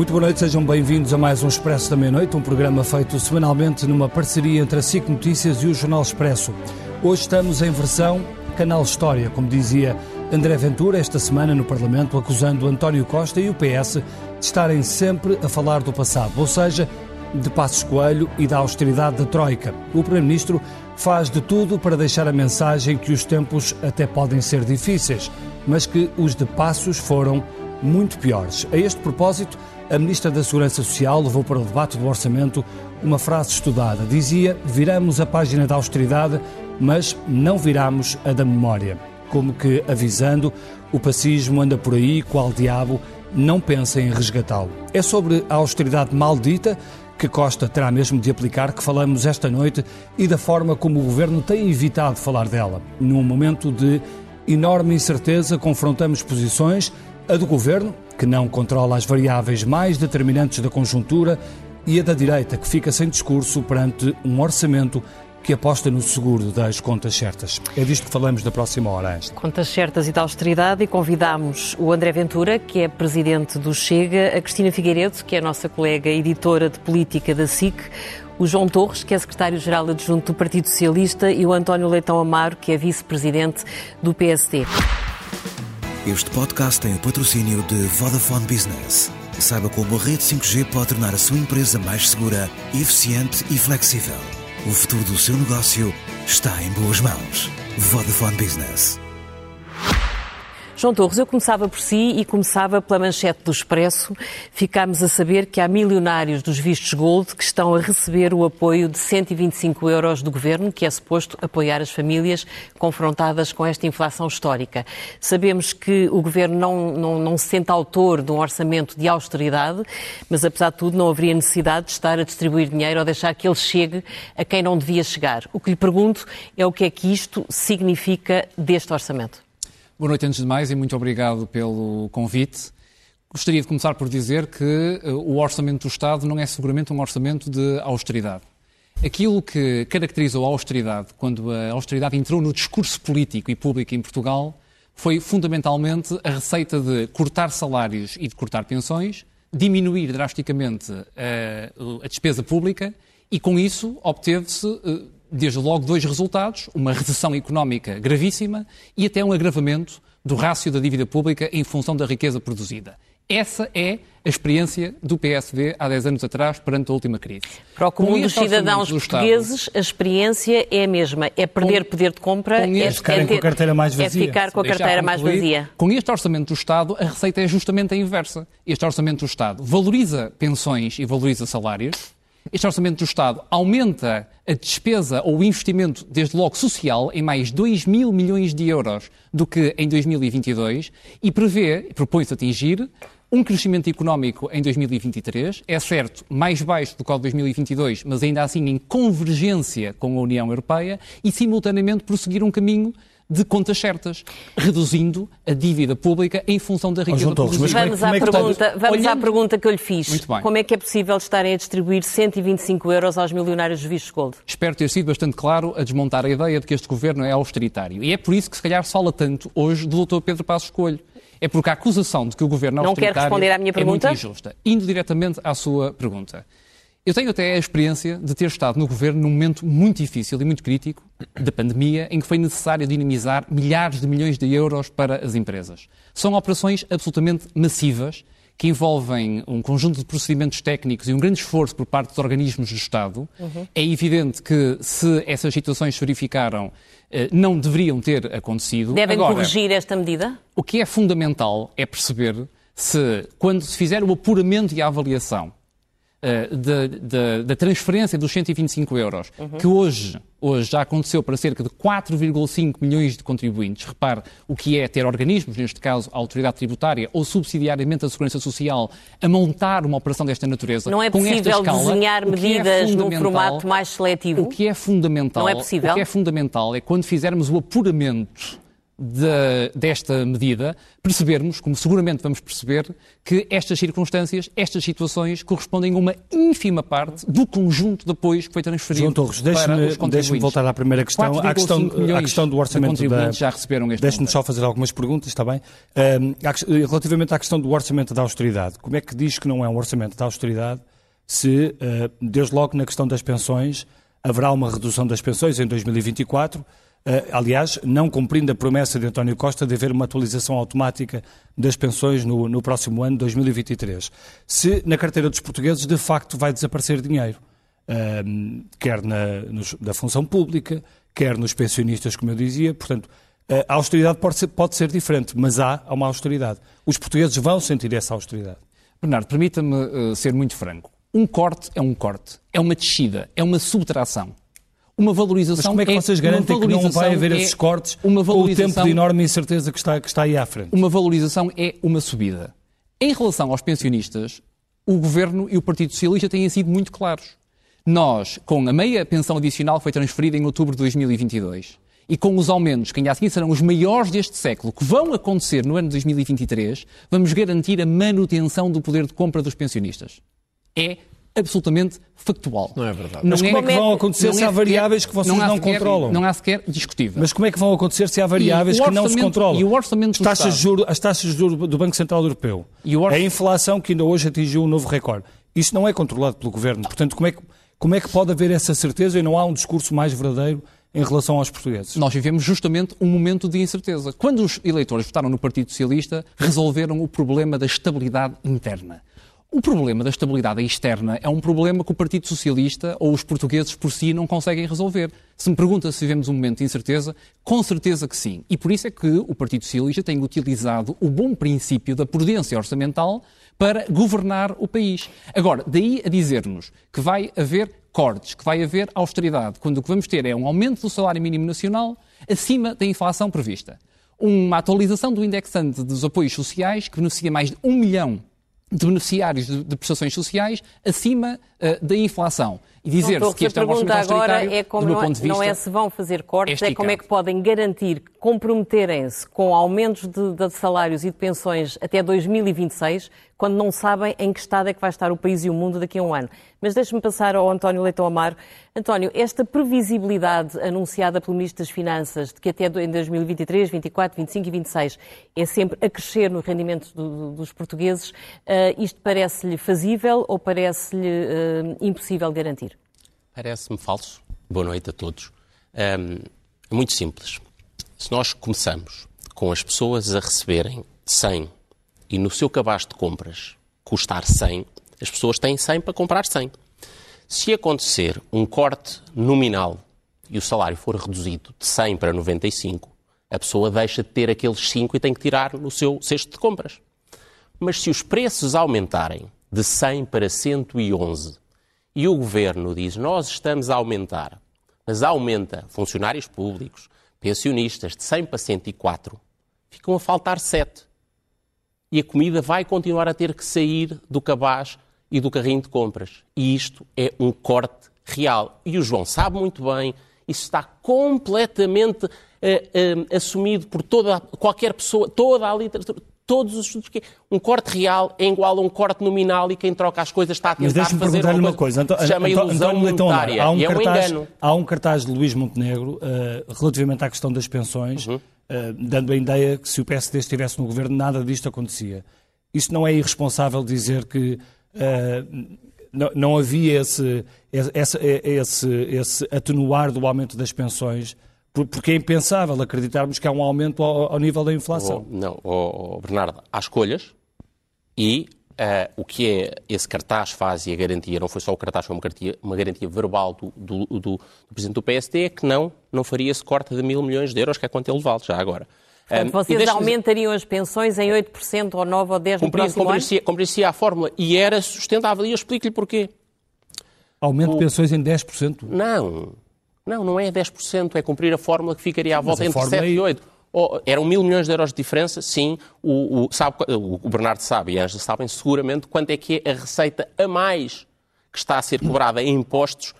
Muito boa noite, sejam bem-vindos a mais um Expresso da Meia-Noite, um programa feito semanalmente numa parceria entre a SIC Notícias e o Jornal Expresso. Hoje estamos em versão Canal História, como dizia André Ventura esta semana no Parlamento, acusando António Costa e o PS de estarem sempre a falar do passado, ou seja, de Passos Coelho e da austeridade da Troika. O Primeiro-Ministro faz de tudo para deixar a mensagem que os tempos até podem ser difíceis, mas que os de Passos foram muito piores. A este propósito, a Ministra da Segurança Social levou para o debate do orçamento uma frase estudada. Dizia: viramos a página da austeridade, mas não viramos a da memória. Como que avisando, o pacismo anda por aí, qual diabo, não pensa em resgatá-lo. É sobre a austeridade maldita que Costa terá mesmo de aplicar que falamos esta noite e da forma como o governo tem evitado falar dela. Num momento de enorme incerteza, confrontamos posições, a do governo, que não controla as variáveis mais determinantes da conjuntura, e a da direita, que fica sem discurso perante um orçamento que aposta no seguro das contas certas. É disto que falamos na próxima hora. Contas certas e da austeridade, e convidamos o André Ventura, que é presidente do Chega, a Cristina Figueiredo, que é a nossa colega editora de política da SIC, o João Torres, que é secretário-geral adjunto do Partido Socialista, e o António Leitão Amaro, que é vice-presidente do PSD. Este podcast tem o patrocínio de Vodafone Business. Saiba como a rede 5G pode tornar a sua empresa mais segura, eficiente e flexível. O futuro do seu negócio está em boas mãos. Vodafone Business. João Torres, eu começava por si e começava pela manchete do Expresso. Ficámos a saber que há milionários dos vistos Gold que estão a receber o apoio de 125 euros do Governo, que é suposto apoiar as famílias confrontadas com esta inflação histórica. Sabemos que o Governo não, não, não se sente autor de um orçamento de austeridade, mas apesar de tudo não haveria necessidade de estar a distribuir dinheiro ou deixar que ele chegue a quem não devia chegar. O que lhe pergunto é o que é que isto significa deste orçamento. Boa noite antes de mais e muito obrigado pelo convite. Gostaria de começar por dizer que uh, o orçamento do Estado não é seguramente um orçamento de austeridade. Aquilo que caracterizou a austeridade, quando a austeridade entrou no discurso político e público em Portugal, foi fundamentalmente a receita de cortar salários e de cortar pensões, diminuir drasticamente a, eh, a despesa pública e, com isso, obteve-se uh, desde logo, dois resultados: uma recessão económica gravíssima e até um agravamento do rácio da dívida pública em função da riqueza produzida. Essa é a experiência do PSD há 10 anos atrás, perante a última crise. Para o comum dos cidadãos do portugueses, Estado, a experiência é a mesma. É perder com, poder de compra, é, é, ficar com a carteira mais vazia. é ficar com a carteira mais vazia. Com este orçamento do Estado, a receita é justamente a inversa. Este orçamento do Estado valoriza pensões e valoriza salários, este orçamento do Estado aumenta a despesa ou o investimento, desde logo social, em mais 2 mil milhões de euros do que em 2022 e prevê, propõe-se atingir, um crescimento económico em 2023, é certo, mais baixo do que o de 2022, mas ainda assim em convergência com a União Europeia e, simultaneamente, prosseguir um caminho de contas certas, reduzindo a dívida pública em função da riqueza Torres. Vamos, à, pergunta, vamos olhando... à pergunta que eu lhe fiz. Como é que é possível estarem a distribuir 125 euros aos milionários dos vistos gold? Espero ter sido bastante claro a desmontar a ideia de que este governo é austeritário. E é por isso que se calhar se fala tanto hoje do Dr. Pedro Passos Coelho. É porque a acusação de que o governo é Não quer responder à minha pergunta? é muito injusta. Indo diretamente à sua pergunta. Eu tenho até a experiência de ter estado no governo num momento muito difícil e muito crítico da pandemia, em que foi necessário dinamizar milhares de milhões de euros para as empresas. São operações absolutamente massivas que envolvem um conjunto de procedimentos técnicos e um grande esforço por parte dos organismos do Estado. Uhum. É evidente que, se essas situações se verificaram, eh, não deveriam ter acontecido. Devem Agora, corrigir esta medida? O que é fundamental é perceber se, quando se fizer o apuramento e a avaliação uh, da, da, da, transferência dos 125 euros, uhum. que hoje, hoje já aconteceu para cerca de 4,5 milhões de contribuintes. Repare o que é ter organismos, neste caso a autoridade tributária ou subsidiariamente a Segurança Social, a montar uma operação desta natureza. Não é possível escala, desenhar é medidas é num formato mais seletivo? O que é fundamental, Não é possível? O que é fundamental é quando fizermos o apuramento de, desta medida, percebermos, como seguramente vamos perceber, que estas circunstâncias, estas situações, correspondem a uma ínfima parte do conjunto de apoios que foi transferido João Torres, deixe-me deixe voltar à primeira questão, à questão, à questão do orçamento da... já receberam este Deixe-me só fazer algumas perguntas, está bem? Um, relativamente à questão do orçamento da austeridade, como é que diz que não é um orçamento da austeridade se, uh, desde logo na questão das pensões, haverá uma redução das pensões em 2024 eh, aliás, não cumprindo a promessa de António Costa de haver uma atualização automática das pensões no, no próximo ano, 2023. Se na carteira dos portugueses de facto vai desaparecer dinheiro, ehm, quer na nos, da função pública, quer nos pensionistas, como eu dizia, portanto, eh, a austeridade pode ser, pode ser diferente, mas há uma austeridade. Os portugueses vão sentir essa austeridade. Bernardo, permita-me uh, ser muito franco. Um corte é um corte, é uma descida, é uma subtração uma valorização. Mas como é que vocês é, garantem que não vai haver é esses cortes uma com o tempo de enorme incerteza que está, que está aí à frente? Uma valorização é uma subida. Em relação aos pensionistas, o Governo e o Partido Socialista têm sido muito claros. Nós, com a meia pensão adicional foi transferida em outubro de 2022 e com os aumentos, que ainda assim serão os maiores deste século, que vão acontecer no ano de 2023, vamos garantir a manutenção do poder de compra dos pensionistas. É absolutamente factual. Não é verdade. Mas como é, é que vão acontecer se há variáveis que vocês não, não sequer, controlam? Não há sequer discutível. Mas como é que vão acontecer se há variáveis que não se controlam? E o orçamento as taxas, de juros, as taxas de juros do Banco Central Europeu, a inflação que ainda hoje atingiu um novo recorde. Isso não é controlado pelo Governo. Portanto, como é, que, como é que pode haver essa certeza e não há um discurso mais verdadeiro em relação aos portugueses? Nós vivemos justamente um momento de incerteza. Quando os eleitores votaram no Partido Socialista, resolveram o problema da estabilidade interna. O problema da estabilidade externa é um problema que o Partido Socialista ou os portugueses por si não conseguem resolver. Se me pergunta se vivemos um momento de incerteza, com certeza que sim. E por isso é que o Partido Socialista tem utilizado o bom princípio da prudência orçamental para governar o país. Agora, daí a dizer-nos que vai haver cortes, que vai haver austeridade, quando o que vamos ter é um aumento do salário mínimo nacional acima da inflação prevista. Uma atualização do indexante dos apoios sociais, que beneficia mais de um milhão de beneficiários de, de, prestações sociais acima uh, da inflação. E dizer-se que este é um orçamento agora é como do meu ponto de vista... Não é se vão fazer cortes, é como é que podem garantir, comprometerem-se com aumentos de, de, salários e de pensões até 2026, quando não sabem em que estado é que vai estar o país e o mundo daqui a um ano. Mas deixe-me passar ao António Leitão Amaro. António, esta previsibilidade anunciada pelo Ministro das Finanças de que até em 2023, 24, 25 e 26 é sempre a crescer no rendimento do, dos portugueses, uh, isto parece-lhe fazível ou parece-lhe uh, impossível garantir? Parece-me falso. Boa noite a todos. é muito simples. Se nós começamos com as pessoas a receberem 100 e no seu cabaz de compras custar 100, as pessoas têm 100 para comprar 100. Se acontecer um corte nominal e o salário for reduzido de 100 para 95, a pessoa deixa de ter aqueles 5 e tem que tirar no seu cesto de compras. Mas se os preços aumentarem de 100 para 111 e o governo diz nós estamos a aumentar, mas aumenta funcionários públicos, pensionistas de 100 para 104, ficam a faltar 7 e a comida vai continuar a ter que sair do cabaz e do carrinho de compras. E isto é um corte real. E o João sabe muito bem, isso está completamente uh, uh, assumido por toda, qualquer pessoa, toda a literatura, todos os estudos que um corte real é igual a um corte nominal e quem troca as coisas está a tentar fazer uma, uma coisa. Anto, chama Anto, ilusão António monetária. Há um, e é um cartaz, há um cartaz de Luís Montenegro uh, relativamente à questão das pensões, uhum. uh, dando a ideia que se o PSD estivesse no governo nada disto acontecia. Isso não é irresponsável dizer que uh, não, não, havia esse, esse, esse, esse atenuar do aumento das pensões porque é impensável acreditarmos que há um aumento ao, ao nível da inflação. Oh, não, oh, oh, Bernardo, há escolhas e uh, o que é esse cartaz faz e a garantia, não foi só o cartaz, foi uma garantia, uma garantia verbal do, do, do, do, Presidente do PSD, é que não, não faria esse corte de mil milhões de euros, que é quanto ele vale já agora. Portanto, um, vocês aumentariam as pensões em 8% ou 9% ou 10% no próximo ano? Cumprir-se a fórmula e era sustentável. E eu explico-lhe porquê. Aumento o... de pensões em 10%? Não. Não, não é 10%, é cumprir a fórmula que ficaria à volta entre 7 é... e 8. Oh, eram mil milhões de euros de diferença, sim. O, o, sabe, o Bernardo sabe e a Ângela sabem seguramente quanto é que é a receita a mais que está a ser cobrada em impostos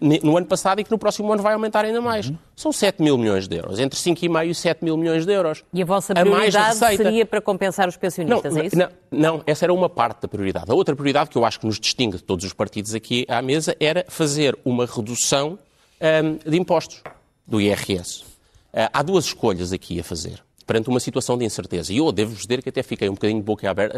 no ano passado e que no próximo ano vai aumentar ainda mais. Uhum. São 7 mil milhões de euros, entre 5,5 e 7 mil milhões de euros. E a vossa prioridade a seria para compensar os pensionistas, não, é isso? Não, não, essa era uma parte da prioridade. A outra prioridade que eu acho que nos distingue de todos os partidos aqui à mesa era fazer uma redução um, de impostos do IRS. Uh, ah, há duas escolhas aqui a fazer perante uma situação de incerteza. E eu devo-vos dizer que até fiquei um bocadinho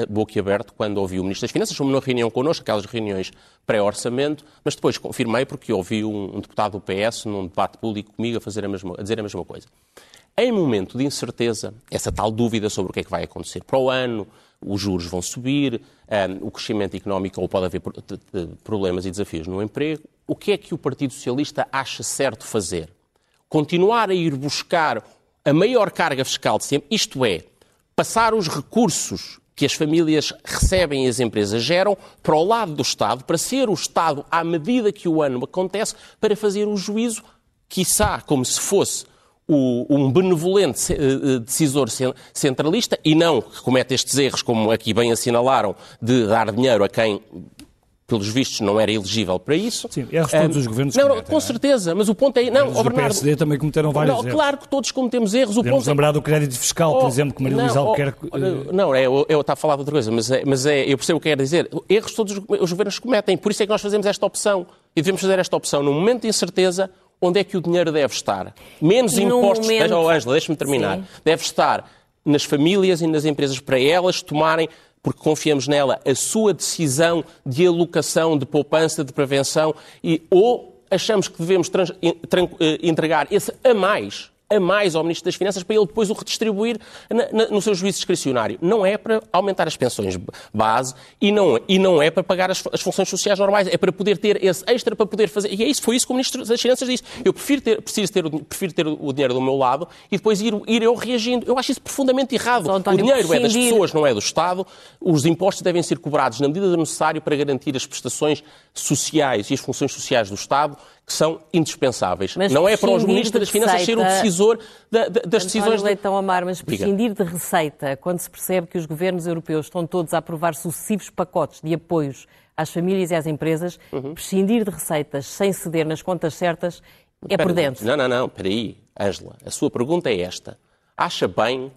boquiaberto quando ouvi o Ministro das Finanças, foi uma reunião connosco, aquelas reuniões pré-orçamento, mas depois confirmei porque ouvi um, um, deputado do PS num debate público comigo a, fazer a, mesma, a dizer a mesma coisa. Em momento de incerteza, essa tal dúvida sobre o que é que vai acontecer para o ano, os juros vão subir, um, o crescimento económico ou pode haver problemas e desafios no emprego, o que é que o Partido Socialista acha certo fazer? Continuar a ir buscar a maior carga fiscal de sempre, isto é, passar os recursos que as famílias recebem e as empresas geram para o lado do Estado, para ser o Estado, à medida que o ano acontece, para fazer o juízo, quiçá como se fosse o, um benevolente eh, decisor centralista e não que comete estes erros, como aqui bem assinalaram, de dar dinheiro a quem pelos vistos, não era elegível para isso. Sim, erros todos um, os governos não, cometem, Com não é? certeza, mas o ponto é... Não, o Bernardo, PSD também cometeram vários não, erros. Claro que todos cometemos erros. O Podemos ponto é- lembrar é... do crédito fiscal, oh, por exemplo, que Maria Luísa Albuquerque... Oh, não, é, eu, eu estava a falar de outra coisa, mas, é, mas é, eu percebo o que quer dizer. Erros todos os governos cometem, por isso é que nós fazemos esta opção. E devemos fazer esta opção num momento de incerteza, onde é que o dinheiro deve estar? Menos impostos... Momento... Deixa, oh, Ângela, deixa-me terminar. Sim. Deve estar nas famílias e nas empresas para elas tomarem porque confiamos nela, a sua decisão de alocação, de poupança, de prevenção, e, ou achamos que devemos trans, eh, entregar esse a mais a mais ao Ministro das Finanças para ele depois o redistribuir na, na, no seu juízo discricionário. Não é para aumentar as pensões base e não, e não é para pagar as, as, funções sociais normais, é para poder ter esse extra para poder fazer. E é isso, foi isso que o Ministro das Finanças disse. Eu prefiro ter, preciso ter, prefiro ter o dinheiro do meu lado e depois ir, ir eu reagindo. Eu acho isso profundamente errado. o dinheiro é das pessoas, não é do Estado. Os impostos devem ser cobrados na medida do necessário para garantir as prestações sociais e as funções sociais do Estado que são indispensáveis. Mas não é para os ministros das Finanças ser o decisor da, da, das decisões... Leitão Amar, mas prescindir de receita, quando se percebe que os governos europeus estão todos a aprovar sucessivos pacotes de apoios às famílias e às empresas, uhum. prescindir de receitas sem ceder nas contas certas é Pera, prudente. Não, não, não, espera aí, Ângela. A sua pergunta é esta. Acha bem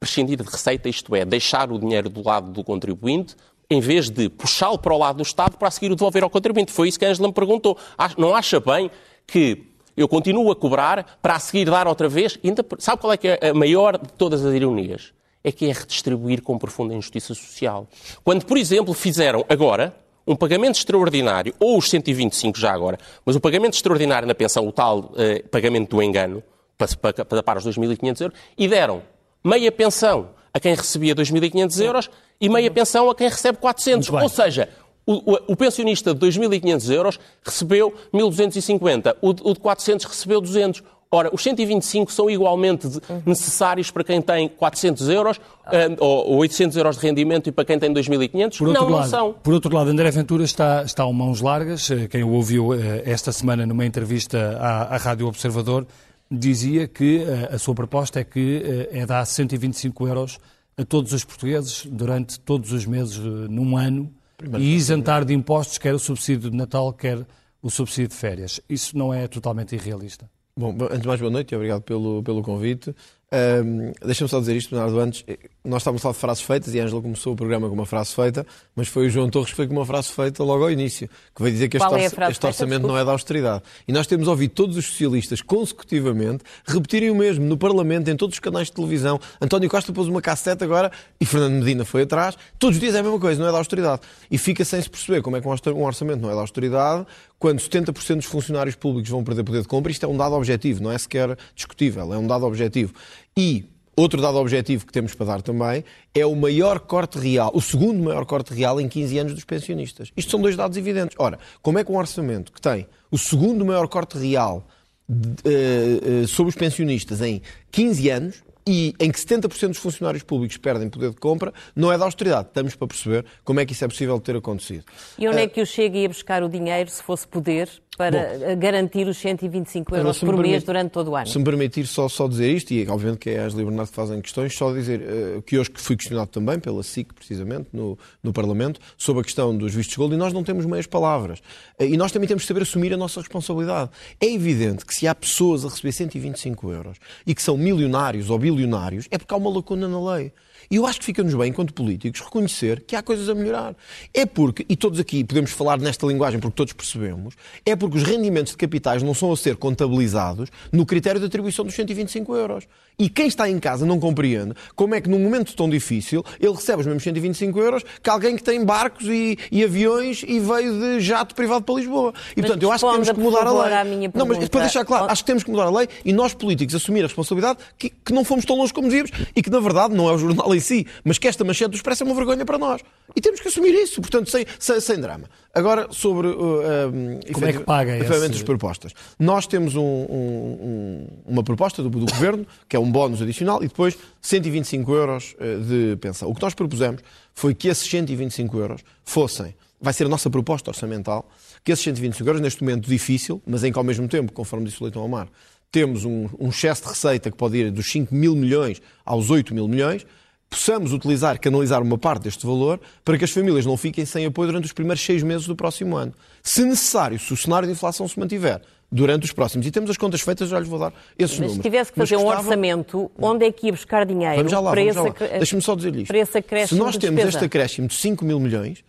prescindir de receita, isto é, deixar o dinheiro do lado do contribuinte em vez de puxá-lo para o lado do Estado para a seguir o devolver ao contribuinte. Foi isso que a Angela me perguntou. Não acha bem que eu continuo a cobrar para a seguir dar outra vez? Sabe qual é que é a maior de todas as ironias? É que é redistribuir com profunda injustiça social. Quando, por exemplo, fizeram agora um pagamento extraordinário, ou os 125 já agora, mas o pagamento extraordinário na pensão, o tal eh, pagamento do engano, para, para, para, para os 2.500 euros, e deram meia pensão a quem recebia 2.500 euros e meia pensão a quem recebe 400. Ou seja, o, o, o, pensionista de 2.500 euros recebeu 1.250, o, o de 400 recebeu 200. Ora, os 125 são igualmente necessários para quem tem 400 euros ah. ou 800 euros de rendimento e para quem tem 2.500? Não, lado, não são. Por outro lado, André Ventura está, está a mãos largas. Eh, quem o ouviu eh, esta semana numa entrevista à, à Rádio Observador dizia que a sua proposta é que é dar 125 euros a todos os portugueses durante todos os meses num ano Primeiro e isentar de impostos quer o subsídio de Natal, quer o subsídio de férias. Isso não é totalmente irrealista? Bom, antes de mais, boa noite e obrigado pelo, pelo convite. Um, Deixa-me só dizer isto, Bernardo, antes. Nós estávamos a falar de frases feitas e a Ângela começou o programa com uma frase feita, mas foi o João Torres que foi com uma frase feita logo ao início, que veio dizer que este, é este orçamento não é da austeridade. E nós temos ouvido todos os socialistas consecutivamente repetirem o mesmo no Parlamento, em todos os canais de televisão. António Costa pôs uma cassete agora e Fernando Medina foi atrás. Todos os dias é a mesma coisa, não é da austeridade. E fica sem se perceber como é que um orçamento não é da austeridade quando 70% dos funcionários públicos vão perder poder de compra. Isto é um dado objetivo, não é sequer discutível, é um dado objetivo. E outro dado objetivo que temos para dar também é o maior corte real, o segundo maior corte real em 15 anos dos pensionistas. Isto são dois dados evidentes. Ora, como é que um orçamento que tem o segundo maior corte real uh, uh, sobre os pensionistas em 15 anos e em que 70% dos funcionários públicos perdem poder de compra, não é da austeridade. Estamos para perceber como é que isso é possível ter acontecido. E onde é que o Chega ia buscar o dinheiro se fosse poder para Bom, garantir os 125 euros por mês durante todo o ano. Se me permitir só, só dizer isto, e obviamente que é as Bernardo que fazem questões, só dizer uh, que hoje fui questionado também pela SIC, precisamente, no, no Parlamento, sobre a questão dos vistos gold, e nós não temos meias palavras. Uh, e nós também temos que saber assumir a nossa responsabilidade. É evidente que se há pessoas a receber 125 euros e que são milionários ou bilionários, é porque há uma lacuna na lei. E eu acho que fica-nos bem, enquanto políticos, reconhecer que há coisas a melhorar. É porque, e todos aqui podemos falar nesta linguagem porque todos percebemos, é porque os rendimentos de capitais não são a ser contabilizados no critério de atribuição dos 125 euros. E quem está em casa não compreende como é que num momento tão difícil ele recebe os mesmos 125 euros que alguém que tem barcos e, e aviões e veio de jato privado para Lisboa. E mas portanto eu acho que temos que mudar a lei. não, mas para deixar claro, acho que temos que mudar a lei e nós políticos assumir a responsabilidade que, que não fomos tão longe como dizíamos e que na verdade não é o jornal em si, mas que esta manchete do Expresso é uma vergonha para nós. E temos que assumir isso, portanto, sem, sem, sem drama. Agora, sobre uh, um, como é que paga efetivamente esse... as propostas. Nós temos um, um, uma proposta do, do Governo, que é um bónus adicional, e depois 125 euros uh, de pensão. O que nós propusemos foi que esses 125 euros fossem, vai ser a nossa proposta orçamental, que esses 125 euros, neste momento difícil, mas em que ao mesmo tempo, conforme disse o Leitão Omar, temos um, um excesso de receita que pode ir dos 5 mil milhões aos 8 mil milhões, possamos utilizar, canalizar uma parte deste valor para que as famílias não fiquem sem apoio durante os primeiros seis meses do próximo ano. Se necessário, se o cenário de inflação se mantiver durante os próximos, e temos as contas feitas, já lhes vou dar esses Mas números. se tivesse que fazer um orçamento, onde é que ia buscar dinheiro vamos já lá, para vamos esse, Deixa-me só dizer isto. Para esse acréscimo se nós temos despesa. este acréscimo de 5 mil milhões,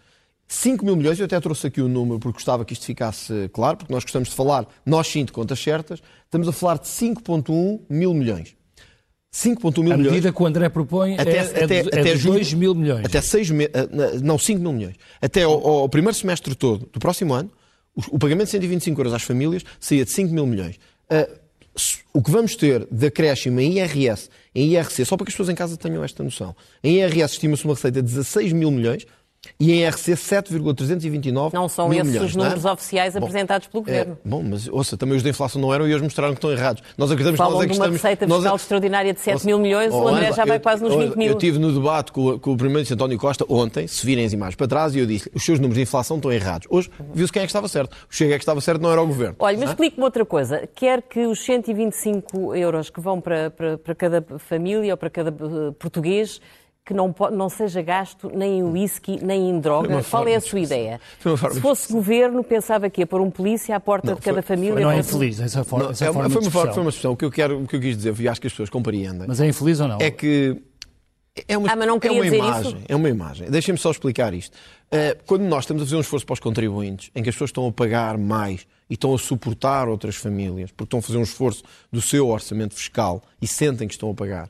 5 mil milhões, eu até trouxe aqui o número porque gostava que isto ficasse claro, porque nós gostamos de falar, nós sim, de contas certas, estamos a falar de 5,1 mil milhões. 5,1 mil milhões. A medida que o André propõe até, é, até, é, de, até é de 2 mil milhões. Até 6 eh, não, 5 mil milhões. Até ao, ao, primeiro semestre todo do próximo ano, o, pagamento de 125 euros às famílias saía de 5 mil milhões. Uh, o que vamos ter de acréscimo em IRS, em IRC, só para que as pessoas em casa tenham esta noção, em IRS estima-se uma receita de 16 mil milhões, e em RC 7,329 Não são esses milhões, os números é? oficiais bom, apresentados pelo é, Governo. É, bom, mas ouça, também os da inflação não eram e hoje mostraram que estão errados. Nós acreditamos Falam nós é que de uma estamos, receita fiscal nós, extraordinária de 7 ouça, mil milhões, o André já vai eu, quase nos 20 mil. Eu estive no debate com, com o Primeiro-Ministro António Costa ontem, se virem as imagens para trás, e eu disse os seus números de inflação estão errados. Hoje viu-se quem é que estava certo. O Chega é que estava certo, não era o Governo. Olha, mas explique-me outra coisa. Quer que os 125 euros que vão para, para, para cada família ou para cada uh, português que não, não seja gasto nem em whisky, nem em droga? Qual é a sua ideia? Se fosse governo, pensava que ia pôr um polícia à porta não, de cada foi, família. Foi, não é infeliz, essa, for, não, essa é, forma foi, uma, foi uma expressão. O que eu, quero, o que eu quis dizer, e acho que as pessoas compreendem. Mas é infeliz ou não? É que é uma, ah, mas não queria é uma dizer imagem, isso? é uma imagem. Deixem-me só explicar isto. Uh, quando nós estamos a fazer um esforço para os contribuintes, em que as pessoas estão a pagar mais e estão a suportar outras famílias, porque estão a fazer um esforço do seu orçamento fiscal e sentem que estão a pagar,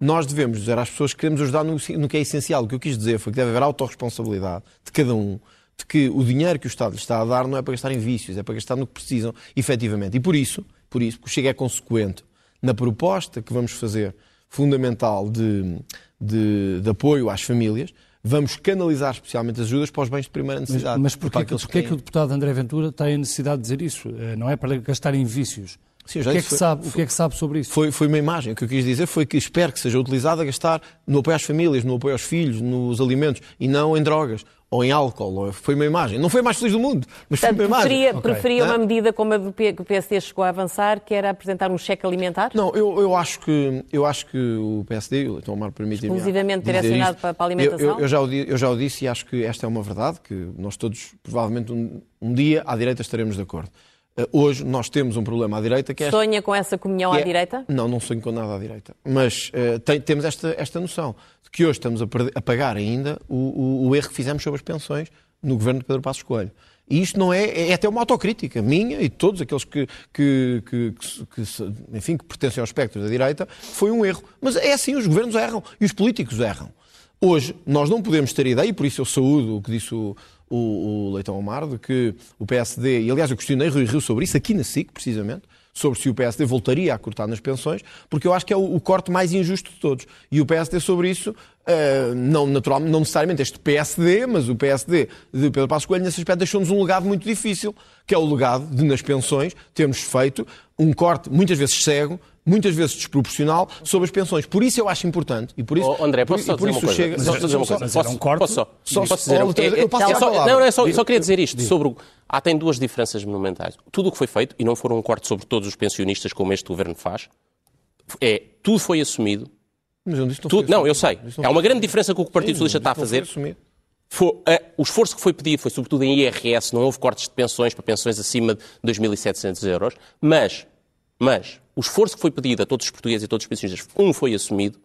nós devemos dizer às pessoas que queremos ajudar no, no, que é essencial. O que eu quis dizer foi que deve haver autorresponsabilidade de cada um, de que o dinheiro que o Estado lhe está a dar não é para gastar em vícios, é para gastar no que precisam, efetivamente. E por isso, por isso, porque o Chega é consequente na proposta que vamos fazer, fundamental de, de, de apoio às famílias, vamos canalizar especialmente as ajudas para os bens de primeira necessidade. Mas, mas porquê, porquê é que o deputado André Ventura tem a necessidade de dizer isso? Eh, não é para gastar em vícios? Sim, o, que é que foi, sabe, foi, o que é que sabe sobre isso? Foi, foi uma imagem. O que eu quis dizer foi que espero que seja utilizada a gastar no apoio às famílias, no apoio aos filhos, nos alimentos e não em drogas ou em álcool. Foi uma imagem. Não foi a mais feliz do mundo, mas Portanto, foi uma imagem. Preferia, okay. preferia uma medida como a do que o PSD chegou a avançar, que era apresentar um cheque alimentar? Não, eu, eu, acho, que, eu acho que o PSD, o Mar permite Exclusivamente direcionado para, para a alimentação? Eu, eu, já o, eu já o disse e acho que esta é uma verdade, que nós todos, provavelmente, um, um dia, à direita estaremos de acordo. Eh, hoje nós temos um problema à direita que é. Sonha com essa comunhão é... à direita? Não, não sonho com nada à direita. Mas uh, tem, temos esta, esta noção de que hoje estamos a, perder, a pagar ainda o, o, o, erro que fizemos sobre as pensões no governo de Pedro Passos Coelho. E isto não é, é até uma autocrítica minha e de todos aqueles que, que, que, que, enfim, que pertencem ao espectro da direita, foi um erro. Mas é assim, os governos erram e os políticos erram. Hoje, nós não podemos ter ideia, e por isso eu saúdo o que disse o, o, o Leitão Omar, de que o PSD, e aliás eu questionei Rui Rio sobre isso, aqui na SIC, precisamente, sobre se o PSD voltaria a cortar nas pensões, porque eu acho que é o, o corte mais injusto de todos. E o PSD sobre isso, uh, não, naturalmente, não necessariamente este PSD, mas o PSD de Pedro Passos Coelho, nesse aspecto, deixou-nos um legado muito difícil, que é o legado de, nas pensões, termos feito um corte, muitas vezes cego, muitas vezes desproporcional, sobre as pensões. Por isso eu acho importante, e por isso, Oh, André, por, posso só por dizer isso uma coisa? chega... Só dizer uma coisa. mas Posso- um corte? Posso só? Só- Posso só- dizer- eu- eu passo é a só- palavra. Não, não, só, só queria dizer isto. Sobre o- Há tem duas diferenças monumentais. Tudo o que foi feito, e não foram um corte sobre todos os pensionistas como este governo faz, é tudo foi assumido. Mas eu disse não Tudo, não, eu sei. Não É uma grande diferença com o que o Partido Socialista está a mas fazer. Foi, eh, o esforço que foi pedido foi sobretudo em IRS, não houve cortes de pensões para pensões acima de 2.700 euros, mas, mas o esforço que foi pedido a todos os portugueses e todos os pensionistas, um, foi assumido,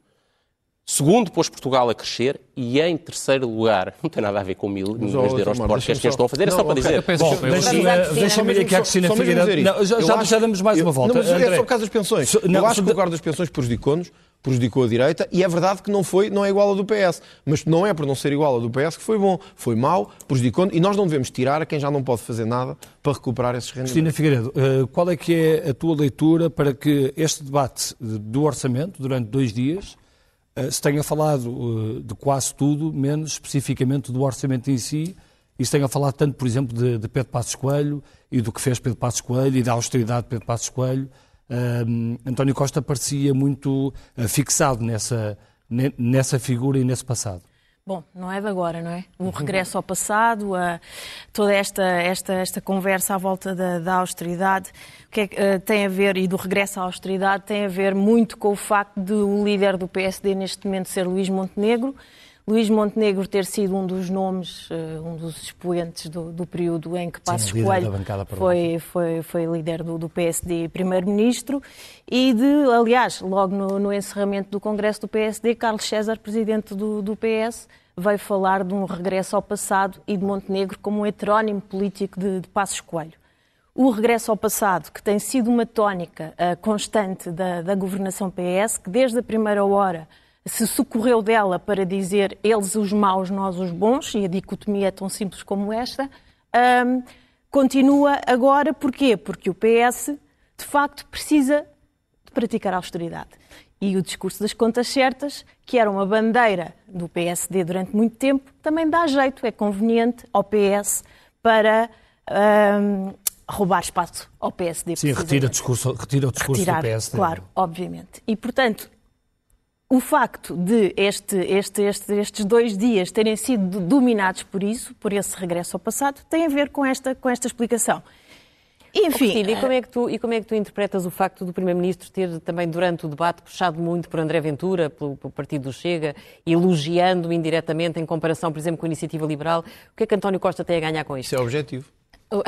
segundo, pôs Portugal a crescer e, em terceiro lugar, não tem nada a ver com mil milhões de euros de cortes que só- estão a fazer, é só para dizer. deixa-me ir aqui à Cristina Figueiredo. já, damos mais uma volta. Não, mas é só por causa das pensões. So- não, eu acho que o corte das pensões prejudicou-nos, prejudicou a direita, e é verdade que não, foi, não é igual ao do PS. Mas não é por não ser igual ao do PS que foi bom. Foi mau, prejudicou e nós não devemos tirar a quem já não pode fazer nada para recuperar esses rendimentos. Cristina Figueiredo, eh, qual é que é a tua leitura para que este debate do orçamento, durante dois dias, se tenha falado eh, de quase tudo, menos especificamente do orçamento em si, e se tenha falado tanto, por exemplo, de, de Pedro Passos Coelho e do que fez Pedro Passos Coelho e da austeridade de Pedro Passos Coelho. Um, António Costa parecia muito eh, fixado nessa, ne- nessa figura e nesse passado. Bom, não é de agora, não é? O regresso ao passado, a, toda esta, esta, esta conversa à volta da, da austeridade, o que é que eh, tem a ver, e do regresso à austeridade, tem a ver muito com o facto de o líder do PSD neste momento ser Luís Montenegro. Luís Montenegro ter sido um dos nomes, eh, um dos expoentes do, do período em que Passos líder Coelho foi, foi, foi líder do, do PSD e primeiro-ministro e de, aliás, logo no, no encerramento do Congresso do PSD, Carlos César, presidente do, do PS, veio falar de um regresso ao passado e de Montenegro como um heterónimo político de, de Passos Coelho. O regresso ao passado, que tem sido uma tónica eh, constante da, da governação PS, que desde a primeira hora se socorreu dela para dizer eles os maus, nós os bons, e a dicotomia é tão simples como esta, ahm, continua agora, porquê? Porque o PS, de facto, precisa de praticar a austeridade. E o discurso das contas certas, que era uma bandeira do PSD durante muito tempo, também dá jeito, é conveniente ao PS para ahm, roubar espaço ao PSD. Sim, retira o discurso, retira o discurso retirar, do PSD. Claro, obviamente. E, portanto, o facto de este, este, este, estes dois dias terem sido dominados por isso, por esse regresso ao passado, tem a ver com esta, com esta explicação. Enfim, Cristina, e como, é que tu, e como é que tu interpretas o facto do Primeiro-Ministro ter também durante o debate puxado muito por André Ventura, pelo, pelo partido do Chega, elogiando indiretamente em comparação, por exemplo, com a Iniciativa Liberal? O que é que António Costa tem a ganhar com isto? Isso é objetivo.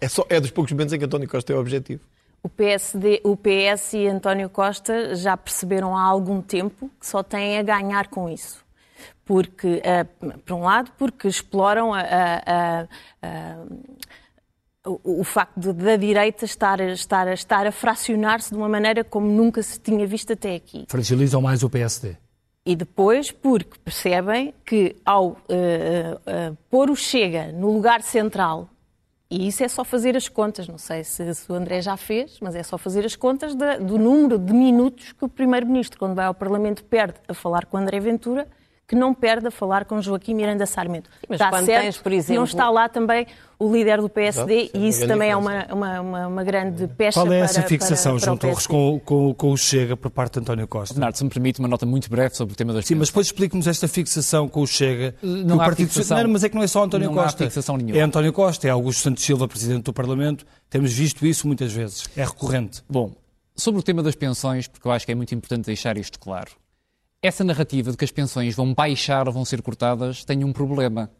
É, só, é dos poucos momentos em que António Costa é objetivo. O, PSD, o PS e António Costa já perceberam há algum tempo que só têm a ganhar com isso. Porque, eh, por um lado, porque exploram a- a- a- o, o facto de- da direita estar, a- estar, estar a fracionar-se de uma maneira como nunca se tinha visto até aqui. Fragilizam mais o PSD. E depois, porque percebem que ao eh, eh, pôr o Chega no lugar central, e isso é só fazer as contas, não sei se, se o André já fez, mas é só fazer as contas da- do número de minutos que o Primeiro-Ministro, quando vai ao Parlamento, perde a falar com André Ventura, que não perde a falar com Joaquim Miranda Sarmento. mas Está quando certo tens, por exemplo- não está lá também o líder do PSD, Exato, e isso é também é grande uma, uma, uma, uma grande pecha Qual é para, essa fixação, para, para João Torres, com, com, com o Chega por parte de António Costa? Bernardo, se me permite uma nota muito breve sobre o tema das Sim, mas depois explique-nos esta fixação com o Chega. Não há Partido fixação. Não, mas é que não é só António Não há Costa. fixação nenhuma. É António Costa, é Augusto Santos Silva, Presidente do Parlamento. Temos visto isso muitas vezes. É recorrente. Bom, sobre o tema das pensões, porque eu acho que é muito importante deixar isto claro. Essa narrativa de que as pensões vão baixar ou vão ser cortadas tem um problema.